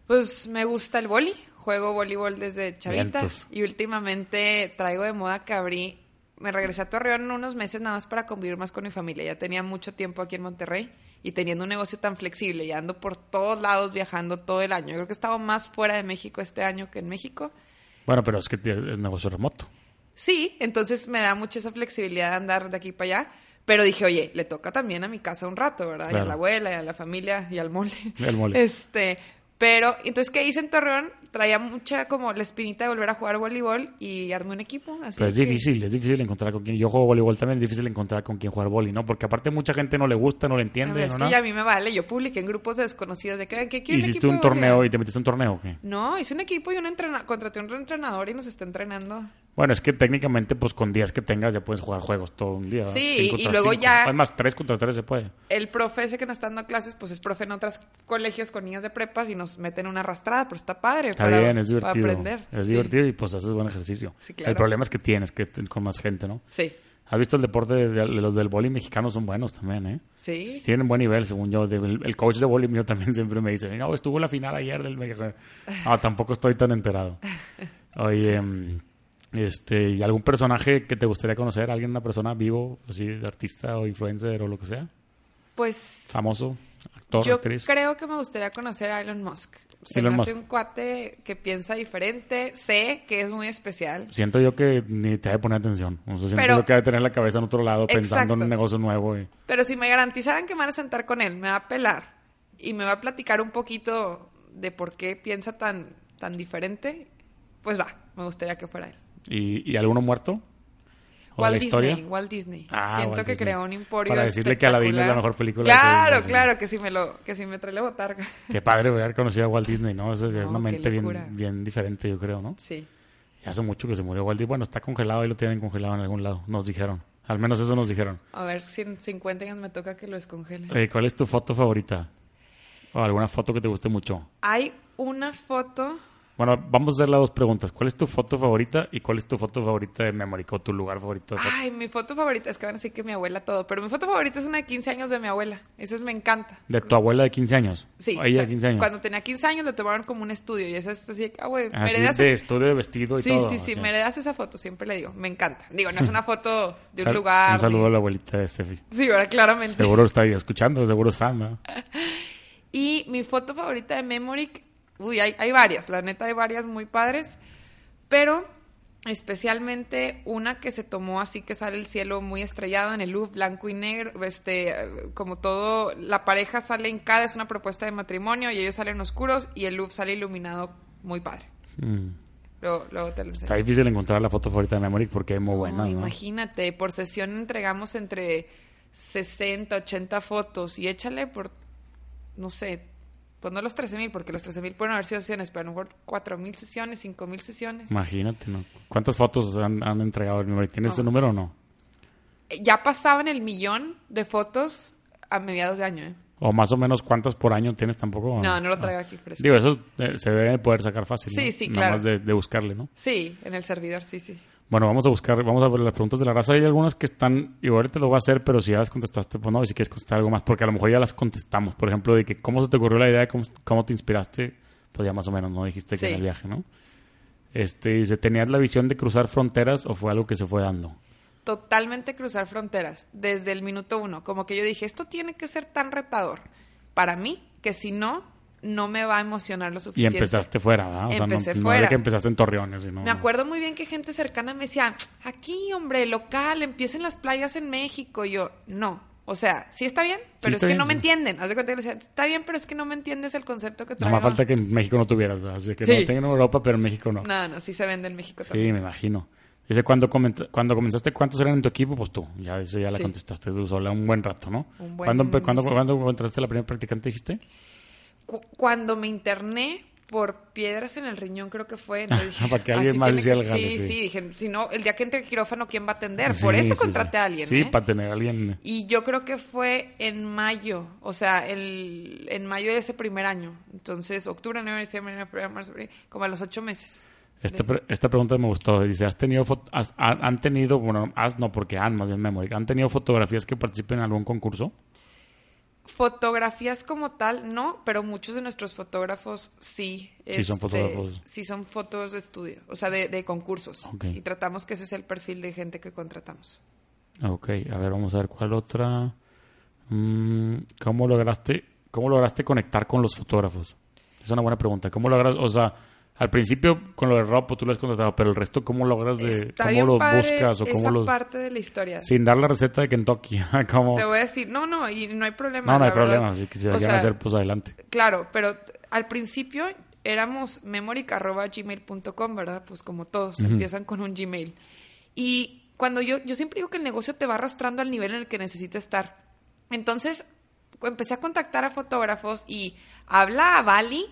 Pues me gusta el boli, juego voleibol desde chavita Vientos. y últimamente traigo de moda que abrí, me regresé a Torreón unos meses nada más para convivir más con mi familia, ya tenía mucho tiempo aquí en Monterrey y teniendo un negocio tan flexible y ando por todos lados viajando todo el año, yo creo que he estado más fuera de México este año que en México. Bueno, pero es que es negocio remoto. Sí, entonces me da mucha esa flexibilidad de andar de aquí para allá. Pero dije, oye, le toca también a mi casa un rato, ¿verdad? Y a la abuela, y a la familia, y al mole. Y al mole. Este, pero, entonces, ¿qué hice en Torreón? Traía mucha como la espinita de volver a jugar voleibol y armé un equipo. Así Pero es que- difícil, es difícil encontrar con quien. Yo juego voleibol también, es difícil encontrar con quien jugar voleibol, ¿no? Porque aparte mucha gente no le gusta, no le entiende, ver, es ¿no? que ¿no? ya a mí me vale. Yo publiqué en grupos de desconocidos de que, ¿qué quiero Hiciste un torneo y te metiste un torneo, ¿o ¿qué? No, hice un equipo y un entrena contraté un entrenador y nos está entrenando. Bueno, es que técnicamente, pues con días que tengas ya puedes jugar juegos todo un día. Sí, y luego cinco. ya- Además, tres contra tres se puede. El profe ese que nos está dando clases, pues es profe en otros colegios con niños de prepas y nos meten una arrastrada, pero está padre. Está para, bien, es para divertido. aprender. Es Sí. divertido y pues haces buen ejercicio. Sí, claro. El problema es que tienes que con más gente, ¿no? Sí, ¿Has visto el deporte de, de los del boli mexicano? Son buenos también, ¿eh? sí. Tienen buen nivel, según yo. De- el, el coach de boli mío también siempre me dice, no, estuvo la final ayer del México. No, tampoco estoy tan enterado. Oye, mm, este, ¿y algún personaje que te gustaría conocer? ¿Alguien, una persona vivo, así, de artista o influencer o lo que sea? Pues Famoso, actor, yo actriz. creo que me gustaría conocer a Elon Musk. se Elon me hace Musk. un cuate que piensa diferente. Sé que es muy especial. Siento yo que ni te ha de poner atención. O sea, siento Pero- yo que ha de tener la cabeza en otro lado pensando en Exacto. un negocio nuevo. Y... Pero si me garantizaran que me van a sentar con él, me va a pelar y me va a platicar un poquito de por qué piensa tan, tan diferente, pues va, me gustaría que fuera él. ¿Y, y alguno muerto? ¿O de Walt la historia? Disney, Walt Disney. Ah, Siento Walt que Disney. creó un emporio Para decirle que Aladdin es la mejor película de Claro, sí. claro, que si me lo, que si me trae la botarga. Qué padre haber conocido a Walt Disney, ¿no? Esa es No, una mente bien, bien diferente, yo creo, ¿no? Sí. Y hace mucho que se murió Walt Disney. Bueno, está congelado y lo tienen congelado en algún lado. Nos dijeron. Al menos eso nos dijeron. A ver, si en 50 años me toca que lo descongele. Eh, ¿Cuál es tu foto favorita? ¿O alguna foto que te guste mucho? Hay una foto Bueno, vamos a hacer las dos preguntas. ¿Cuál es tu foto favorita y cuál es tu foto favorita de Memory o tu lugar favorito de foto? Ay, mi foto favorita, es que van a decir que mi abuela todo, pero mi foto favorita es una de 15 años de mi abuela. Esa es, me encanta. ¿De tu abuela de 15 años? Sí. ¿O o ella sea, de 15 años? Cuando tenía 15 años le tomaron como un estudio y esa es así, ah, güey, me Así heredas- de estudio de vestido y Sí, todo. sí, sí, o sea. me heredas esa foto, siempre le digo, me encanta. Digo, no es una foto de un Sal- lugar. Un saludo ni- a la abuelita de Steffi. Sí, ahora claramente. Seguro está ahí escuchando, seguro es fan, ¿no? Y mi foto favorita de Memoric, uy, hay, hay varias, la neta hay varias muy padres, pero especialmente una que se tomó así que sale el cielo muy estrellado en el Louvre, blanco y negro, este, como todo, la pareja sale en cada, es una propuesta de matrimonio y ellos salen oscuros y el Louvre sale iluminado muy padre. Mm. Luego, luego te lo Está difícil encontrar la foto favorita de Memory porque es muy No, buena, ¿no? Imagínate, por sesión entregamos entre 60, 80 fotos y échale por, no sé, pues no los 13 mil, porque los 13 mil pueden haber sido sesiones, pero a lo mejor 4 mil sesiones, 5 mil sesiones. Imagínate, ¿no? ¿Cuántas fotos han, han entregado el Memory? ¿Tienes ese número o no? Eh, Ya pasaban el millón de fotos a mediados de año, ¿eh? ¿O más o menos cuántas por año tienes tampoco? No, no lo traigo aquí fresco. Digo, eso eh, se debe poder sacar fácil, ¿no? Sí, sí, Nada claro. más de, de buscarle, ¿no? Sí, en el servidor, sí, sí. Bueno, vamos a buscar, vamos a ver las preguntas de la raza. Hay algunas que están, y ahorita lo voy a hacer, pero si ya las contestaste, pues no, y si quieres contestar algo más, porque a lo mejor ya las contestamos. Por ejemplo, de que cómo se te ocurrió la idea, cómo, cómo te inspiraste, pues ya más o menos, ¿no? Dijiste que en el viaje, ¿no? Este, dice, ¿tenías la visión de cruzar fronteras o fue algo que se fue dando? Totalmente cruzar fronteras, desde el minuto uno. Como que yo dije, esto tiene que ser tan retador para mí, que si no, no me va a emocionar lo Y suficiente. empezaste fuera, ¿verdad? O sea, no- no, era fuera. que empezaste en Torreones, sino... Me acuerdo muy bien que gente cercana me decía, aquí, hombre, local, empiecen las playas en México. Y yo, no. O sea, sí está bien, pero está es que bien, no me sí. entienden. Haz de cuenta que decía, está bien, pero es que no me entiendes el concepto que No traigo. más falta que en México no tuvieras. Así que Sí. no tengan en Europa, pero en México no. No, no, sí se vende en México Sí, también. me imagino. Dice, cuando, cuando comenzaste, ¿cuántos eran en tu equipo? Pues tú. Ya, eso ya la Sí. contestaste tú sola un buen rato, ¿no? Un buen ¿Cuándo, cuándo, sí. cuándo encontraste la primera practicante, dijiste? Cu- Cuando me interné por piedras en el riñón, creo que fue. Entonces Para que alguien más hiciera el jale, Sí, sí. sí, dije, si no, el día que entre al quirófano, ¿quién va a atender? Por eso sí, contraté a alguien, Sí, ¿eh? para tener a alguien... Y yo creo que fue en mayo, o sea, el, en mayo de ese primer año. Entonces, octubre, noviembre, diciembre, enero, marzo, como a los ocho meses. Esta, pre- esta pregunta me gustó. Dice, ¿has tenido... has- han tenido... Bueno, has no, porque han, más bien memory. ¿Han tenido fotografías que participen en algún concurso? Fotografías como tal, no, pero muchos de nuestros fotógrafos sí. Sí son este, fotógrafos. Sí son fotos de estudio, o sea, de, de concursos. Y tratamos que ese sea el perfil de gente que contratamos. Ok, a ver, vamos a ver cuál otra. Mm, ¿Cómo lograste, cómo lograste conectar con los fotógrafos? Es una buena pregunta. ¿Cómo logras, o sea, al principio con lo de Rob, tú lo has contratado, pero el resto, ¿cómo logras de, cómo los buscas o cómo los, parte de la historia. sin dar la receta de Kentucky? ¿Cómo? Te voy a decir, no, no, y no hay problema. No, no hay la verdad. problema. Si O sea, hacer, pues adelante. Claro, pero al principio éramos memoric.gmail.com, ¿verdad? Pues como todos, empiezan con un Gmail. Y cuando yo, yo siempre digo que el negocio te va arrastrando al nivel en el que necesita estar. Entonces, empecé a contactar a fotógrafos y habla a Bali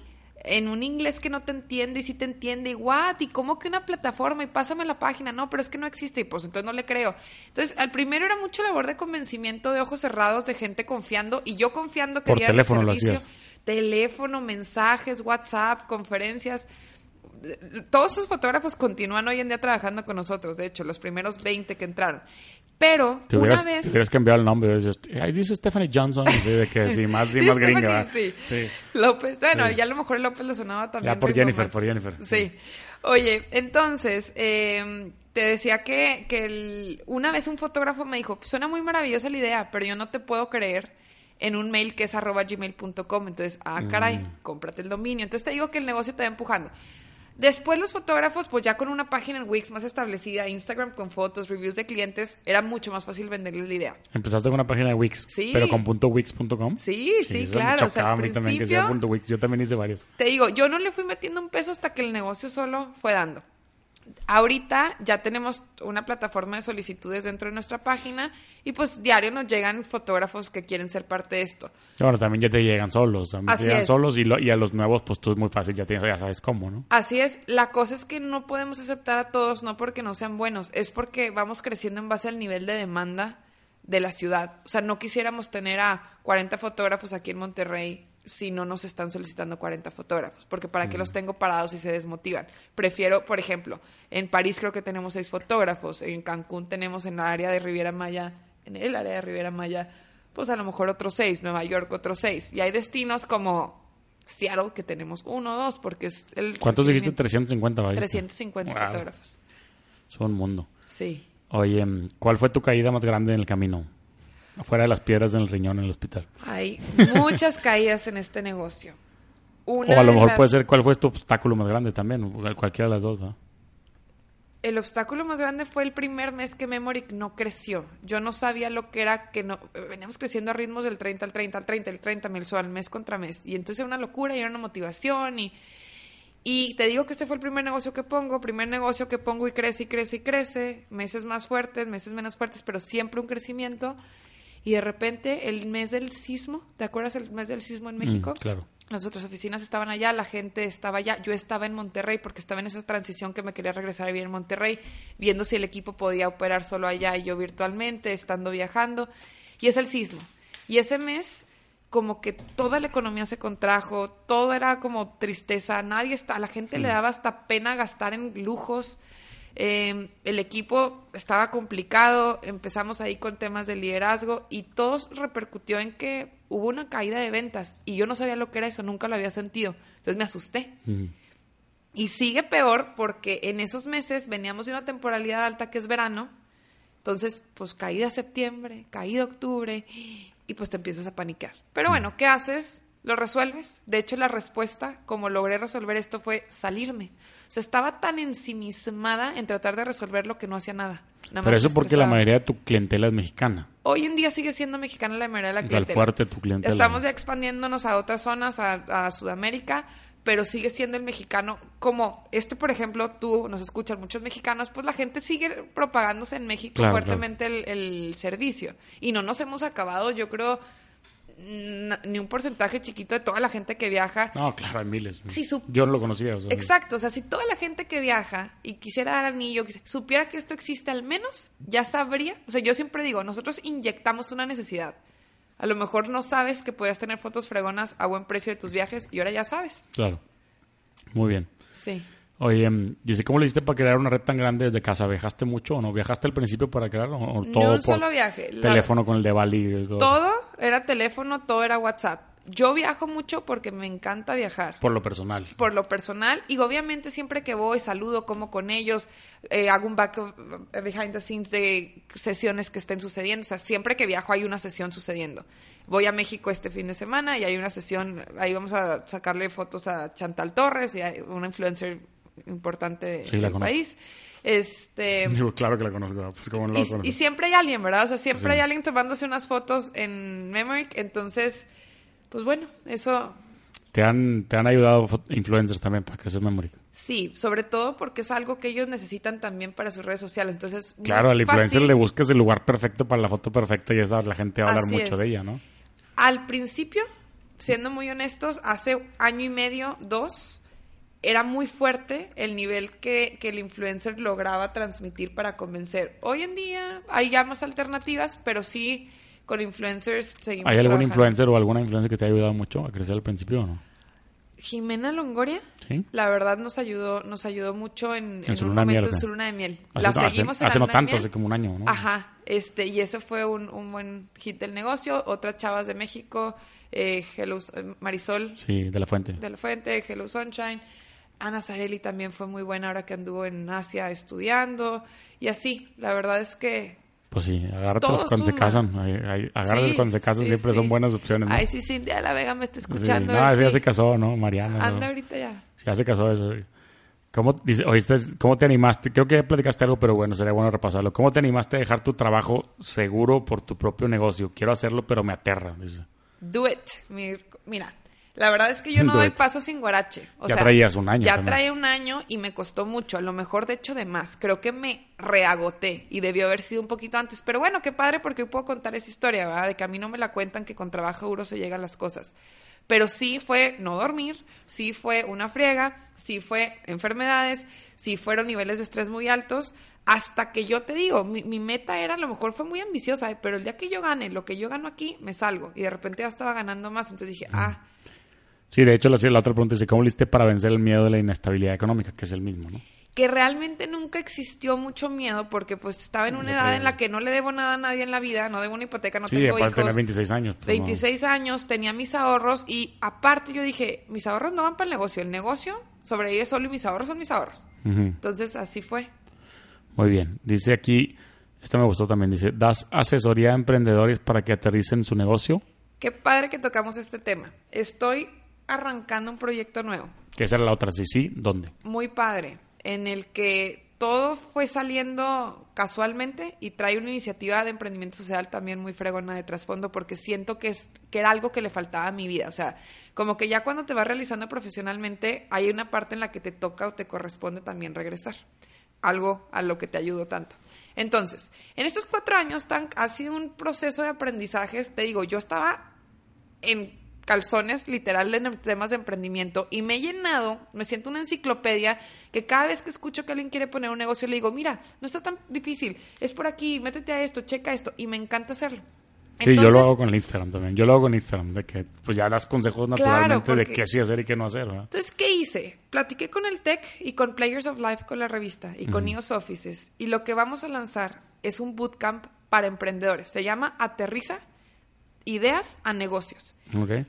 en un inglés que no te entiende y si te entiende y what y cómo que una plataforma y pásame la página. No pero es que no existe. Y pues entonces no le creo. Entonces al primero era mucho labor de convencimiento de ojos cerrados de gente confiando y yo confiando que Por el teléfono lo servicio teléfono mensajes WhatsApp conferencias. Todos esos fotógrafos continúan hoy en día trabajando con nosotros. De hecho los primeros 20 que entraron pero Te una hubieras, vez te hubieras cambiado el nombre. "Ay, dice Stephanie Johnson. Así de que sí, más, sí, Sí, más gringa. sí. sí. López, bueno, Sí. ya a lo mejor López lo sonaba también. Ya por Jennifer, por Jennifer. Sí. Oye, entonces, eh, te decía que, que el- una vez un fotógrafo me dijo, suena muy maravillosa la idea, pero yo no te puedo creer en un mail que es arroba gmail.com. Entonces, ah, caray, Mm. cómprate el dominio. Entonces te digo que el negocio te va empujando. Después los fotógrafos, pues ya con una página en Wix más establecida, Instagram con fotos, reviews de clientes, era mucho más fácil venderles la idea. Empezaste con una página de Wix. Sí. Pero con punto .wix.com. Sí, sí, claro. Me O sea, chocaba al a mí también que sea punto .wix. Yo también hice varios. Te digo, yo no le fui metiendo un peso hasta que el negocio solo fue dando. Ahorita ya tenemos una plataforma de solicitudes dentro de nuestra página y pues diario nos llegan fotógrafos que quieren ser parte de esto. Bueno, también ya te llegan solos. También Así te llegan es. solos y, lo- y a los nuevos, pues tú es muy fácil. Ya, tienes, ya sabes cómo, ¿no? Así es, la cosa es que no podemos aceptar a todos, no porque no sean buenos, es porque vamos creciendo en base al nivel de demanda de la ciudad. O sea, no quisiéramos tener a 40 fotógrafos aquí en Monterrey si no nos están solicitando 40 fotógrafos, porque para qué los tengo parados y se desmotivan. Prefiero, por ejemplo, en París creo que tenemos seis fotógrafos, en Cancún tenemos en la área de Riviera Maya, en el área de Riviera Maya, pues a lo mejor otros seis, Nueva York otros seis, y hay destinos como Seattle que tenemos uno o dos, porque es el ¿Cuántos dijiste? requerimiento. 350, vaya. 350 Wow. fotógrafos. Es un mundo. Sí. Oye, ¿cuál fue tu caída más grande en el camino? Afuera de las piedras en el riñón en el hospital. Hay muchas caídas en este negocio. Una o a lo mejor las- puede ser cuál fue tu obstáculo más grande también. Cualquiera de las dos, ¿no? El obstáculo más grande fue el primer mes que Memory no creció. Yo no sabía lo que era que no... Veníamos creciendo a ritmos del 30 al 30 al 30, el 30 mensual, mes contra mes. Y entonces era una locura y era una motivación y... Y te digo que este fue el primer negocio que pongo, primer negocio que pongo y crece y crece y crece, meses más fuertes, meses menos fuertes, pero siempre un crecimiento. Y de repente el mes del sismo, ¿te acuerdas el mes del sismo en México? Mm, claro. Las otras oficinas estaban allá, la gente estaba allá. Yo estaba en Monterrey porque estaba en esa transición que me quería regresar a vivir en Monterrey, viendo si el equipo podía operar solo allá y yo virtualmente, estando viajando. Y es el sismo. Y ese mes, como que toda la economía se contrajo, todo era como tristeza, nadie está, a la gente le daba hasta pena gastar en lujos. Eh, el equipo estaba complicado, empezamos ahí con temas de liderazgo y todo repercutió en que hubo una caída de ventas y yo no sabía lo que era eso, nunca lo había sentido. Entonces me asusté. Mm. Y sigue peor porque en esos meses veníamos de una temporalidad alta que es verano. Entonces, pues caída septiembre, caída octubre y pues te empiezas a paniquear. Pero bueno, ¿qué haces? Lo resuelves. De hecho, la respuesta, como logré resolver esto, fue salirme. O sea, estaba tan ensimismada en tratar de resolver lo que no hacía nada. Nada Pero eso porque la mayoría de tu clientela es mexicana. Hoy en día sigue siendo mexicana la mayoría de la clientela. fuerte de tu clientela. Estamos ya expandiéndonos a otras zonas, a, a Sudamérica, pero sigue siendo el mexicano. Como este, por ejemplo, tú nos escuchan muchos mexicanos, pues la gente sigue propagándose en México Claro, fuertemente el, el servicio. Y no nos hemos acabado, yo creo, ni un porcentaje chiquito de toda la gente que viaja. No, claro, hay miles. Sí, su- Yo no lo conocía. o sea, Exacto, o sea, si toda la gente que viaja y quisiera dar anillo, supiera que esto existe al menos, ya sabría. O sea, yo siempre digo, nosotros inyectamos una necesidad. A lo mejor no sabes que podrías tener fotos fregonas a buen precio de tus viajes y ahora ya sabes. Claro. Muy bien. Sí. Oye, em, dice, ¿cómo le hiciste para crear una red tan grande desde casa? ¿Viajaste mucho o no? ¿Viajaste al principio para crearlo? ¿O todo un por viaje. La- teléfono con el de Bali? todo? Todo era teléfono, todo era WhatsApp. Yo viajo mucho porque me encanta viajar. Por lo personal. por lo personal y obviamente siempre que voy saludo como con ellos eh, hago un back of- eh, behind the scenes de sesiones que estén sucediendo o sea siempre que viajo hay una sesión sucediendo voy a México este fin de semana y hay una sesión ahí vamos a sacarle fotos a Chantal Torres y hay una influencer importante Sí, del país este Digo, claro que la conozco. Pues cómo no la y, siempre hay alguien, ¿verdad? O sea, siempre Sí. hay alguien tomándose unas fotos en Memoric. Entonces, pues bueno, eso ¿Te han, te han ayudado influencers también para crecer Memory? Sí, sobre todo porque es algo que ellos necesitan también para sus redes sociales. Entonces, Claro, al influencer le buscas el lugar perfecto para la foto perfecta y esa la gente va a hablar Así mucho es. de ella, ¿no? Al principio, siendo muy honestos, hace año y medio, dos, era muy fuerte el nivel que, que el influencer lograba transmitir para convencer. Hoy en día hay ya más alternativas, pero sí con influencers seguimos ¿Hay algún trabajando. influencer o alguna influencer que te ha ayudado mucho a crecer al principio o no? Jimena Longoria, Sí. la verdad nos ayudó, nos ayudó mucho en, En en su un luna momento su luna de miel. Hace, la hace- seguimos hace no de tanto, miel. hace como un año, ¿no? Ajá, este, y eso fue un, un buen hit del negocio. Otras chavas de México, eh, Hello, eh, Marisol Sí, de la fuente. de la Fuente, Hello Sunshine. Ana Zarelli también fue muy buena ahora que anduvo en Asia estudiando. Y así, la verdad es que Pues sí, agárrate Todo cuando se casan. Hay- hay- agárrate Sí, cuando se casan, sí, siempre sí. son buenas opciones. ¿no? Ay, sí, Cintia de la Vega me está Sí, escuchando. No, esa ya se casó, ¿no? Mariana. ¿no? Anda ahorita ya. Ya se casó eso. ¿Cómo, dice, oíste, ¿Cómo te animaste? Creo que ya platicaste algo, pero bueno, sería bueno repasarlo. ¿Cómo te animaste a dejar tu trabajo seguro por tu propio negocio? Quiero hacerlo, pero me aterra. Dice. Do it. Mi- Mira, la verdad es que yo no Do doy paso sin guarache. O Ya sea, traías un año Ya también. traía un año y me costó mucho. A lo mejor, de hecho, de más. Creo que me reagoté y debió haber sido un poquito antes. Pero bueno, qué padre porque hoy puedo contar esa historia, ¿verdad? De que a mí no me la cuentan, que con trabajo duro se llegan las cosas. Pero sí fue no dormir, sí fue una friega, sí fue enfermedades, sí fueron niveles de estrés muy altos, hasta que yo te digo, mi, mi meta era, a lo mejor fue muy ambiciosa, ¿eh? pero el día que yo gane, lo que yo gano aquí, me salgo. Y de repente ya estaba ganando más, entonces dije, ah, Sí, de hecho, la, la otra pregunta dice, ¿cómo liste para vencer el miedo de la inestabilidad económica? Que es el mismo, ¿no? que realmente nunca existió mucho miedo porque pues estaba en una edad en la que no le debo nada a nadie en la vida, no debo una hipoteca, no sí, tengo hijos. tener 26 años. pues, no. 26 años, tenía mis ahorros y aparte yo dije, mis ahorros no van para el negocio, el negocio sobrevive solo y mis ahorros son mis ahorros. Entonces así fue. Muy bien. Dice aquí, esta me gustó también, dice, ¿das asesoría a emprendedores para que aterricen su negocio? Qué padre que tocamos este tema. Estoy arrancando un proyecto nuevo, Que esa era la otra, sí, sí, ¿dónde? muy padre, en el que todo fue saliendo casualmente y trae una iniciativa de emprendimiento social también muy fregona de trasfondo porque siento que, es, que era algo que le faltaba a mi vida. O sea, como que ya cuando te vas realizando profesionalmente hay una parte en la que te toca o te corresponde también regresar. Algo a lo que te ayudó tanto. Entonces, en estos cuatro años tan, ha sido un proceso de aprendizajes. Te digo, yo estaba en calzones literal en temas de emprendimiento y me he llenado, me siento una enciclopedia que cada vez que escucho que alguien quiere poner un negocio le digo, mira, no está tan difícil, es por aquí, métete a esto, checa esto y me encanta hacerlo. Sí, yo lo hago con el Instagram también. Yo lo hago con Instagram, de que pues ya das consejos naturalmente de porque- qué sí hacer y qué no hacer, ¿verdad? Entonces, ¿qué hice? Platiqué con el Tech y con Players of Life, con la revista, y con EOS Offices. Y lo que vamos a lanzar es un bootcamp para emprendedores. Se llama Aterriza Ideas a Negocios.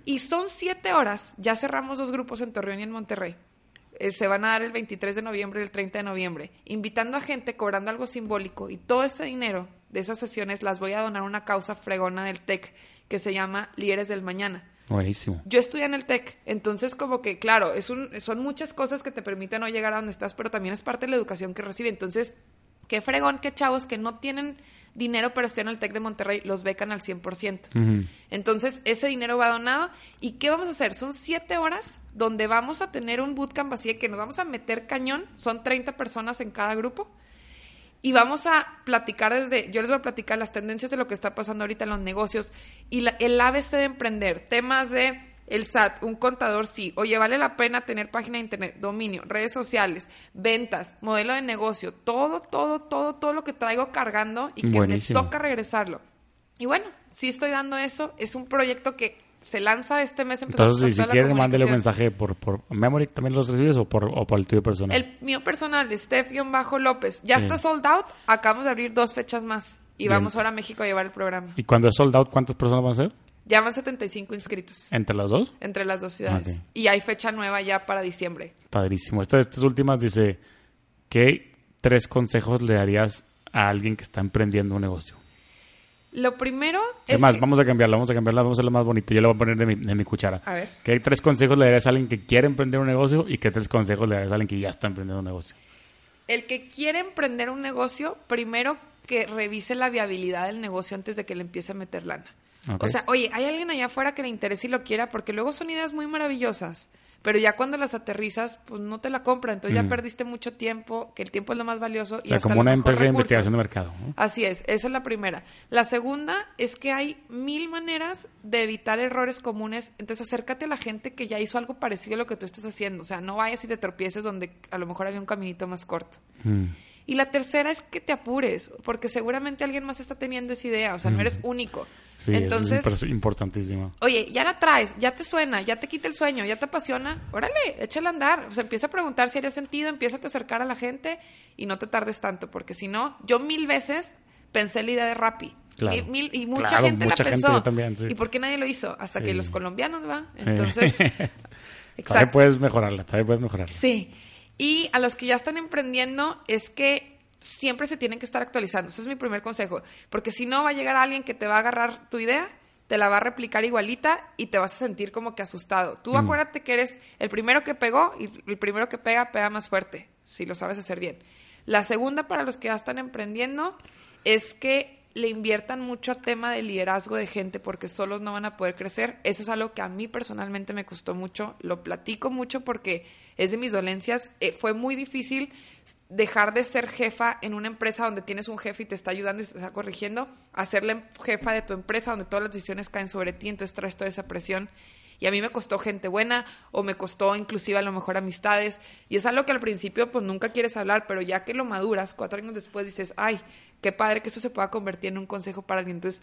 Y son siete horas. Ya cerramos dos grupos en Torreón y en Monterrey. Eh, se van a dar el 23 de noviembre y el 30 de noviembre. Invitando a gente, cobrando algo simbólico. Y todo este dinero de esas sesiones las voy a donar a una causa fregona del TEC que se llama Líderes del Mañana. Buenísimo. Yo estudié en el TEC, entonces como que, claro, es un, son muchas cosas que te permiten no llegar a donde estás, pero también es parte de la educación que recibe. Entonces, qué fregón, qué chavos que no tienen dinero, pero estén en el TEC de Monterrey, los becan al 100%. Ujú. Entonces, ese dinero va donado. ¿Y qué vamos a hacer? Son siete horas donde vamos a tener un bootcamp así de que nos vamos a meter cañón. Son 30 personas en cada grupo. Y vamos a platicar desde, yo les voy a platicar las tendencias de lo que está pasando ahorita en los negocios y la- el ABC de emprender, temas de el SAT, un contador sí, oye, vale la pena tener página de internet, dominio, redes sociales, ventas, modelo de negocio, todo, todo, todo, todo lo que traigo cargando y que Buenísimo. me toca regresarlo. Y bueno, sí estoy dando eso, es un proyecto que se lanza este mes. Entonces, si, si quieren, mándele un mensaje por, por Memory, ¿también los recibes o por, o por el tuyo personal? El mío personal, Steph-López, ya Sí. está sold out. Acabamos de abrir dos fechas más. Y Bien. vamos ahora a México a llevar el programa. ¿Y cuando es sold out, cuántas personas van a ser? Ya van 75 inscritos ¿Entre las dos? entre las dos ciudades. Ok. Y hay fecha nueva ya para diciembre. Padrísimo. Estas, estas últimas dice, ¿qué tres consejos le darías a alguien que está emprendiendo un negocio? Lo primero Es, es. más, que- vamos a cambiarla, vamos a cambiarla, vamos a hacerla más bonita. Yo le voy a poner de mi, de mi cuchara. A ver. ¿Qué tres consejos le darías a alguien que quiere emprender un negocio y qué tres consejos le darías a alguien que ya está emprendiendo un negocio? El que quiere emprender un negocio, primero que revise la viabilidad del negocio antes de que le empiece a meter lana. O sea, oye, hay alguien allá afuera que le interese y lo quiera, porque luego son ideas muy maravillosas, pero ya cuando las aterrizas, pues no te la compra, entonces ya Mm. perdiste mucho tiempo, que el tiempo es lo más valioso. O y sea, hasta como una empresa de investigación de mercado. ¿no? Así es, esa es la primera. La segunda es que hay mil maneras de evitar errores comunes, entonces acércate a la gente que ya hizo algo parecido a lo que tú estás haciendo, o sea, no vayas y te tropieces donde a lo mejor había un caminito más corto. Mm. Y la tercera es que te apures, porque seguramente alguien más está teniendo esa idea, o sea, no eres único. Sí, Entonces, eso es impor- importantísimo. oye, ya la traes, ya te suena, ya te quita el sueño, ya te apasiona, órale, échale a andar. O sea, empieza a preguntar si haría sentido, empieza a te acercar a la gente y no te tardes tanto, porque si no, yo mil veces pensé la idea de Rappi. Claro. Mil- y mucha Claro, gente mucha la gente, pensó. también, sí. ¿Y por qué nadie lo hizo? Hasta Sí. que los colombianos, ¿va? Entonces, Todavía exacto. puedes mejorarla, todavía puedes mejorarla. Sí. Y a los que ya están emprendiendo es que siempre se tienen que estar actualizando. Ese es mi primer consejo. Porque si no, va a llegar alguien que te va a agarrar tu idea, te la va a replicar igualita y te vas a sentir como que asustado. Tú acuérdate que eres el primero que pegó y el primero que pega, pega más fuerte, si lo sabes hacer bien. La segunda, para los que ya están emprendiendo, es que le inviertan mucho a tema de liderazgo de gente porque solos no van a poder crecer. Eso es algo que a mí personalmente me costó mucho. Lo platico mucho porque es de mis dolencias. Eh, fue muy difícil dejar de ser jefa en una empresa donde tienes un jefe y te está ayudando y te está corrigiendo, a ser jefa de tu empresa donde todas las decisiones caen sobre ti, entonces traes toda esa presión y a mí me costó gente buena o me costó inclusive a lo mejor amistades y es algo que al principio pues nunca quieres hablar, pero ya que lo maduras, cuatro años después dices, ay, qué padre que eso se pueda convertir en un consejo para alguien. Entonces,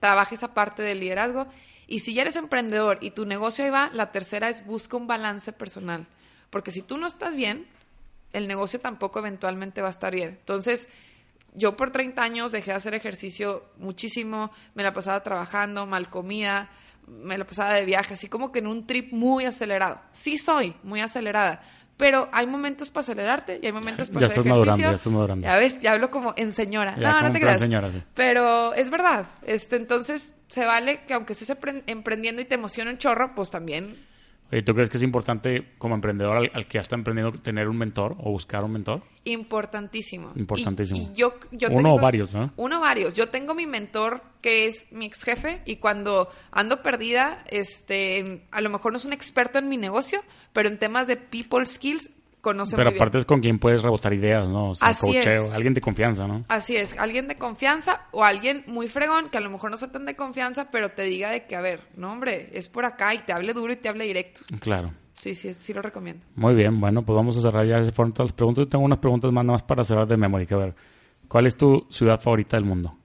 trabaja esa parte del liderazgo y si ya eres emprendedor y tu negocio ahí va, la tercera es busca un balance personal, porque si tú no estás bien, el negocio tampoco eventualmente va a estar bien. Entonces, yo por 30 años dejé de hacer ejercicio muchísimo, me la pasaba trabajando, mal comida, me la pasaba de viaje, así como que en un trip muy acelerado. Sí soy muy acelerada, pero hay momentos para acelerarte y hay momentos para ya hacer estás ejercicio. madurando, ya estás madurando. Ya ves, ya hablo como en señora. Ya, no, no te creas. señora, sí. Pero es verdad. Este, entonces, se vale que aunque estés empre- emprendiendo y te emociona un chorro, pues también ¿tú crees que es importante como emprendedor al, al que ya está emprendiendo tener un mentor o buscar un mentor? importantísimo. Importantísimo. Y, y yo, yo Uno tengo- o varios, ¿no? Uno o varios. Yo tengo mi mentor que es mi ex jefe y cuando ando perdida, este, a lo mejor no es un experto en mi negocio, pero en temas de people skills conoce Pero muy aparte bien. es con quien puedes rebotar ideas, ¿no? O sea, Así coacheo, es. alguien de confianza, ¿no? Así es, alguien de confianza o alguien muy fregón que a lo mejor no sea tan de confianza, pero te diga de que, a ver, no hombre, es por acá y te hable duro y te hable directo. Claro. Sí, sí, sí lo recomiendo. Muy bien, bueno, pues vamos a cerrar ya. Esas fueron todas las preguntas. Tengo unas preguntas más nada más para cerrar de memoria. Que a ver, ¿cuál es tu ciudad favorita del mundo?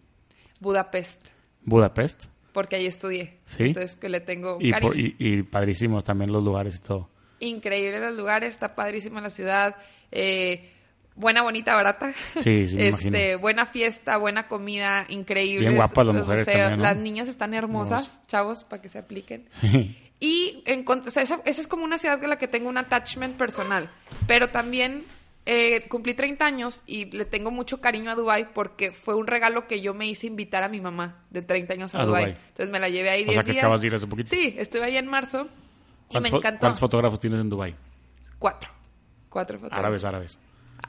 Budapest, Budapest. porque ahí estudié. Sí. Entonces que le tengo Y, por- y, y padrísimos también los lugares y todo. Increíble los lugares, está padrísima la ciudad, eh, buena, bonita, barata. Sí, sí, me este, imagino. buena fiesta, buena comida, increíble. Bien guapas las mujeres también, ¿no? Las niñas están hermosas, chavos, para que se apliquen. Y en, o sea, esa, esa es como una ciudad con la que tengo un attachment personal. Pero también eh, cumplí 30 años y le tengo mucho cariño a Dubai porque fue un regalo que yo me hice invitar a mi mamá de 30 años a, A Dubai. Entonces me la llevé ahí O 10 sea, que días. acabas de ir hace poquito. Sí, estuve ahí en marzo y me ¿Cuántos, fo- encantó. ¿Cuántos fotógrafos tienes en Dubai? Cuatro. Cuatro fotos. Árabes, árabes.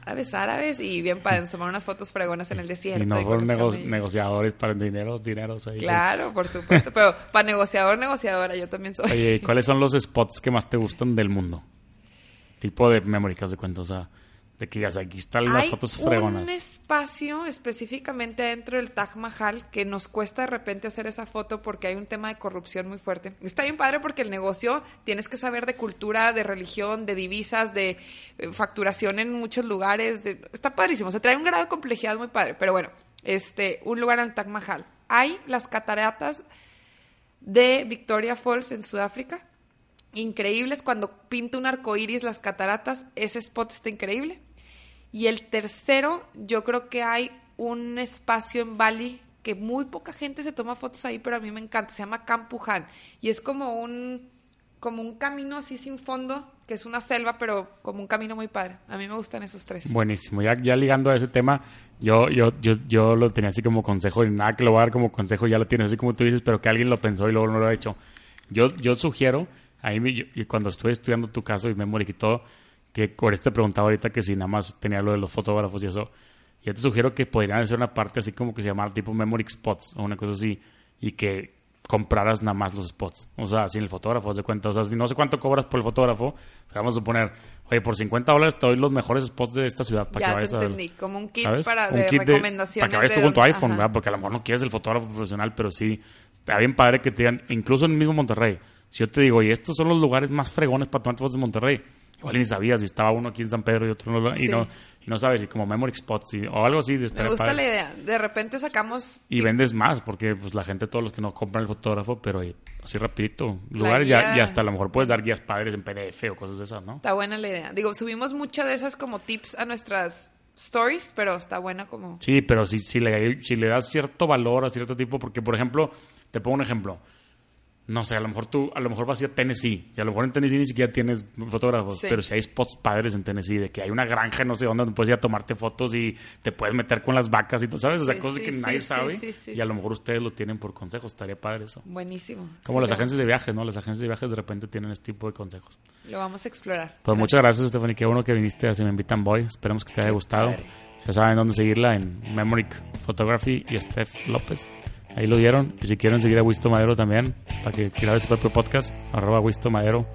Árabes, árabes y bien padre. Nos tomaron unas fotos fregonas en el desierto. Y no fueron nego- negociadores para dinero, dineros ahí. Claro, por supuesto. Pero para negociador, negociadora, yo también soy. Oye, ¿y ¿cuáles son los spots que más te gustan del mundo? Tipo de memory de cuenta, o sea, de que ya aquí están las Hay fotos fregonas. un espacio específicamente dentro del Taj Mahal que nos cuesta de repente hacer esa foto porque hay un tema de corrupción muy fuerte. Está bien padre porque el negocio tienes que saber de cultura, de religión, de divisas, de eh, facturación en muchos lugares. de- está padrísimo. Se trae un grado de complejidad muy padre. Pero bueno, este, un lugar en el Taj Mahal. Hay las cataratas de Victoria Falls en Sudáfrica. Increíbles cuando pinta un arco iris las cataratas, ese spot está increíble. Y el tercero, yo creo que hay un espacio en Bali que muy poca gente se toma fotos ahí, pero a mí me encanta. Se llama Campujan. Y es como un, como un camino así sin fondo, que es una selva, pero como un camino muy padre. A mí me gustan esos tres. Buenísimo. Ya, ligando a ese tema, yo, yo, yo, yo lo tenía así como consejo, y nada que lo voy a dar como consejo, ya lo tienes así como tú dices, pero que alguien lo pensó y luego no lo ha hecho. Yo, yo sugiero, ahí me- yo- cuando estuve estudiando tu caso y memory y todo, que por te preguntaba ahorita que si nada más tenía lo de los fotógrafos y eso, yo te sugiero que podrían hacer una parte así como que se llamara tipo memory spots o una cosa así, y que compraras nada más los spots. O sea, sin el fotógrafo, de cuenta. O sea, si no sé cuánto cobras por el fotógrafo, vamos a suponer, oye, por 50 dólares te doy los mejores spots de esta ciudad para que ya te vayas a entendí. Como un kit ¿sabes? para Un de kit recomendaciones. para que vayas tú de con tu iPhone, Ajá. ¿verdad? Porque a lo mejor no quieres el fotógrafo profesional, pero sí, está bien padre que te digan, incluso en el mismo Monterrey, si yo te digo, oye, estos son los lugares más fregones para tomar fotos de Monterrey, igual ni sabías si estaba uno aquí en San Pedro y otro no, y Sí. no, y no sabes, y como memory spots y- o algo así, de Me gusta padre. la idea. De repente sacamos Y vendes más, porque pues la gente, todos los que no compran el fotógrafo, pero oye, así rapidito, lugares ya, y hasta a lo mejor puedes dar guías padres en PDF o cosas de esas, ¿no? Está buena la idea. Digo, subimos muchas de esas como tips a nuestras stories, pero está buena como... Sí, pero si, si, le, si le das cierto valor a cierto tipo, porque por ejemplo, te pongo un ejemplo. No sé, a lo mejor tú, a lo mejor vas a ir a Tennessee, y a lo mejor en Tennessee ni siquiera tienes fotógrafos, Sí. pero si hay spots padres en Tennessee, de que hay una granja, no sé dónde, donde puedes ir a tomarte fotos y te puedes meter con las vacas y todo, ¿sabes? o sea, Sí, cosas sí, que nadie sabe, y a lo mejor ustedes lo tienen por consejos, estaría padre eso. Buenísimo. Como las agencias de viajes, ¿no? Las agencias de viajes de repente tienen este tipo de consejos. Lo vamos a explorar. Pues muchas gracias, Stephanie. Qué bueno que viniste a Si Me Invitan Boy. Esperemos que te haya gustado. Ya saben dónde seguirla en Memoric Photography y Steph López. Ahí lo dieron. Y si quieren seguir a Wisto Madero también, para que grabe su propio podcast, arroba Wisto Madero.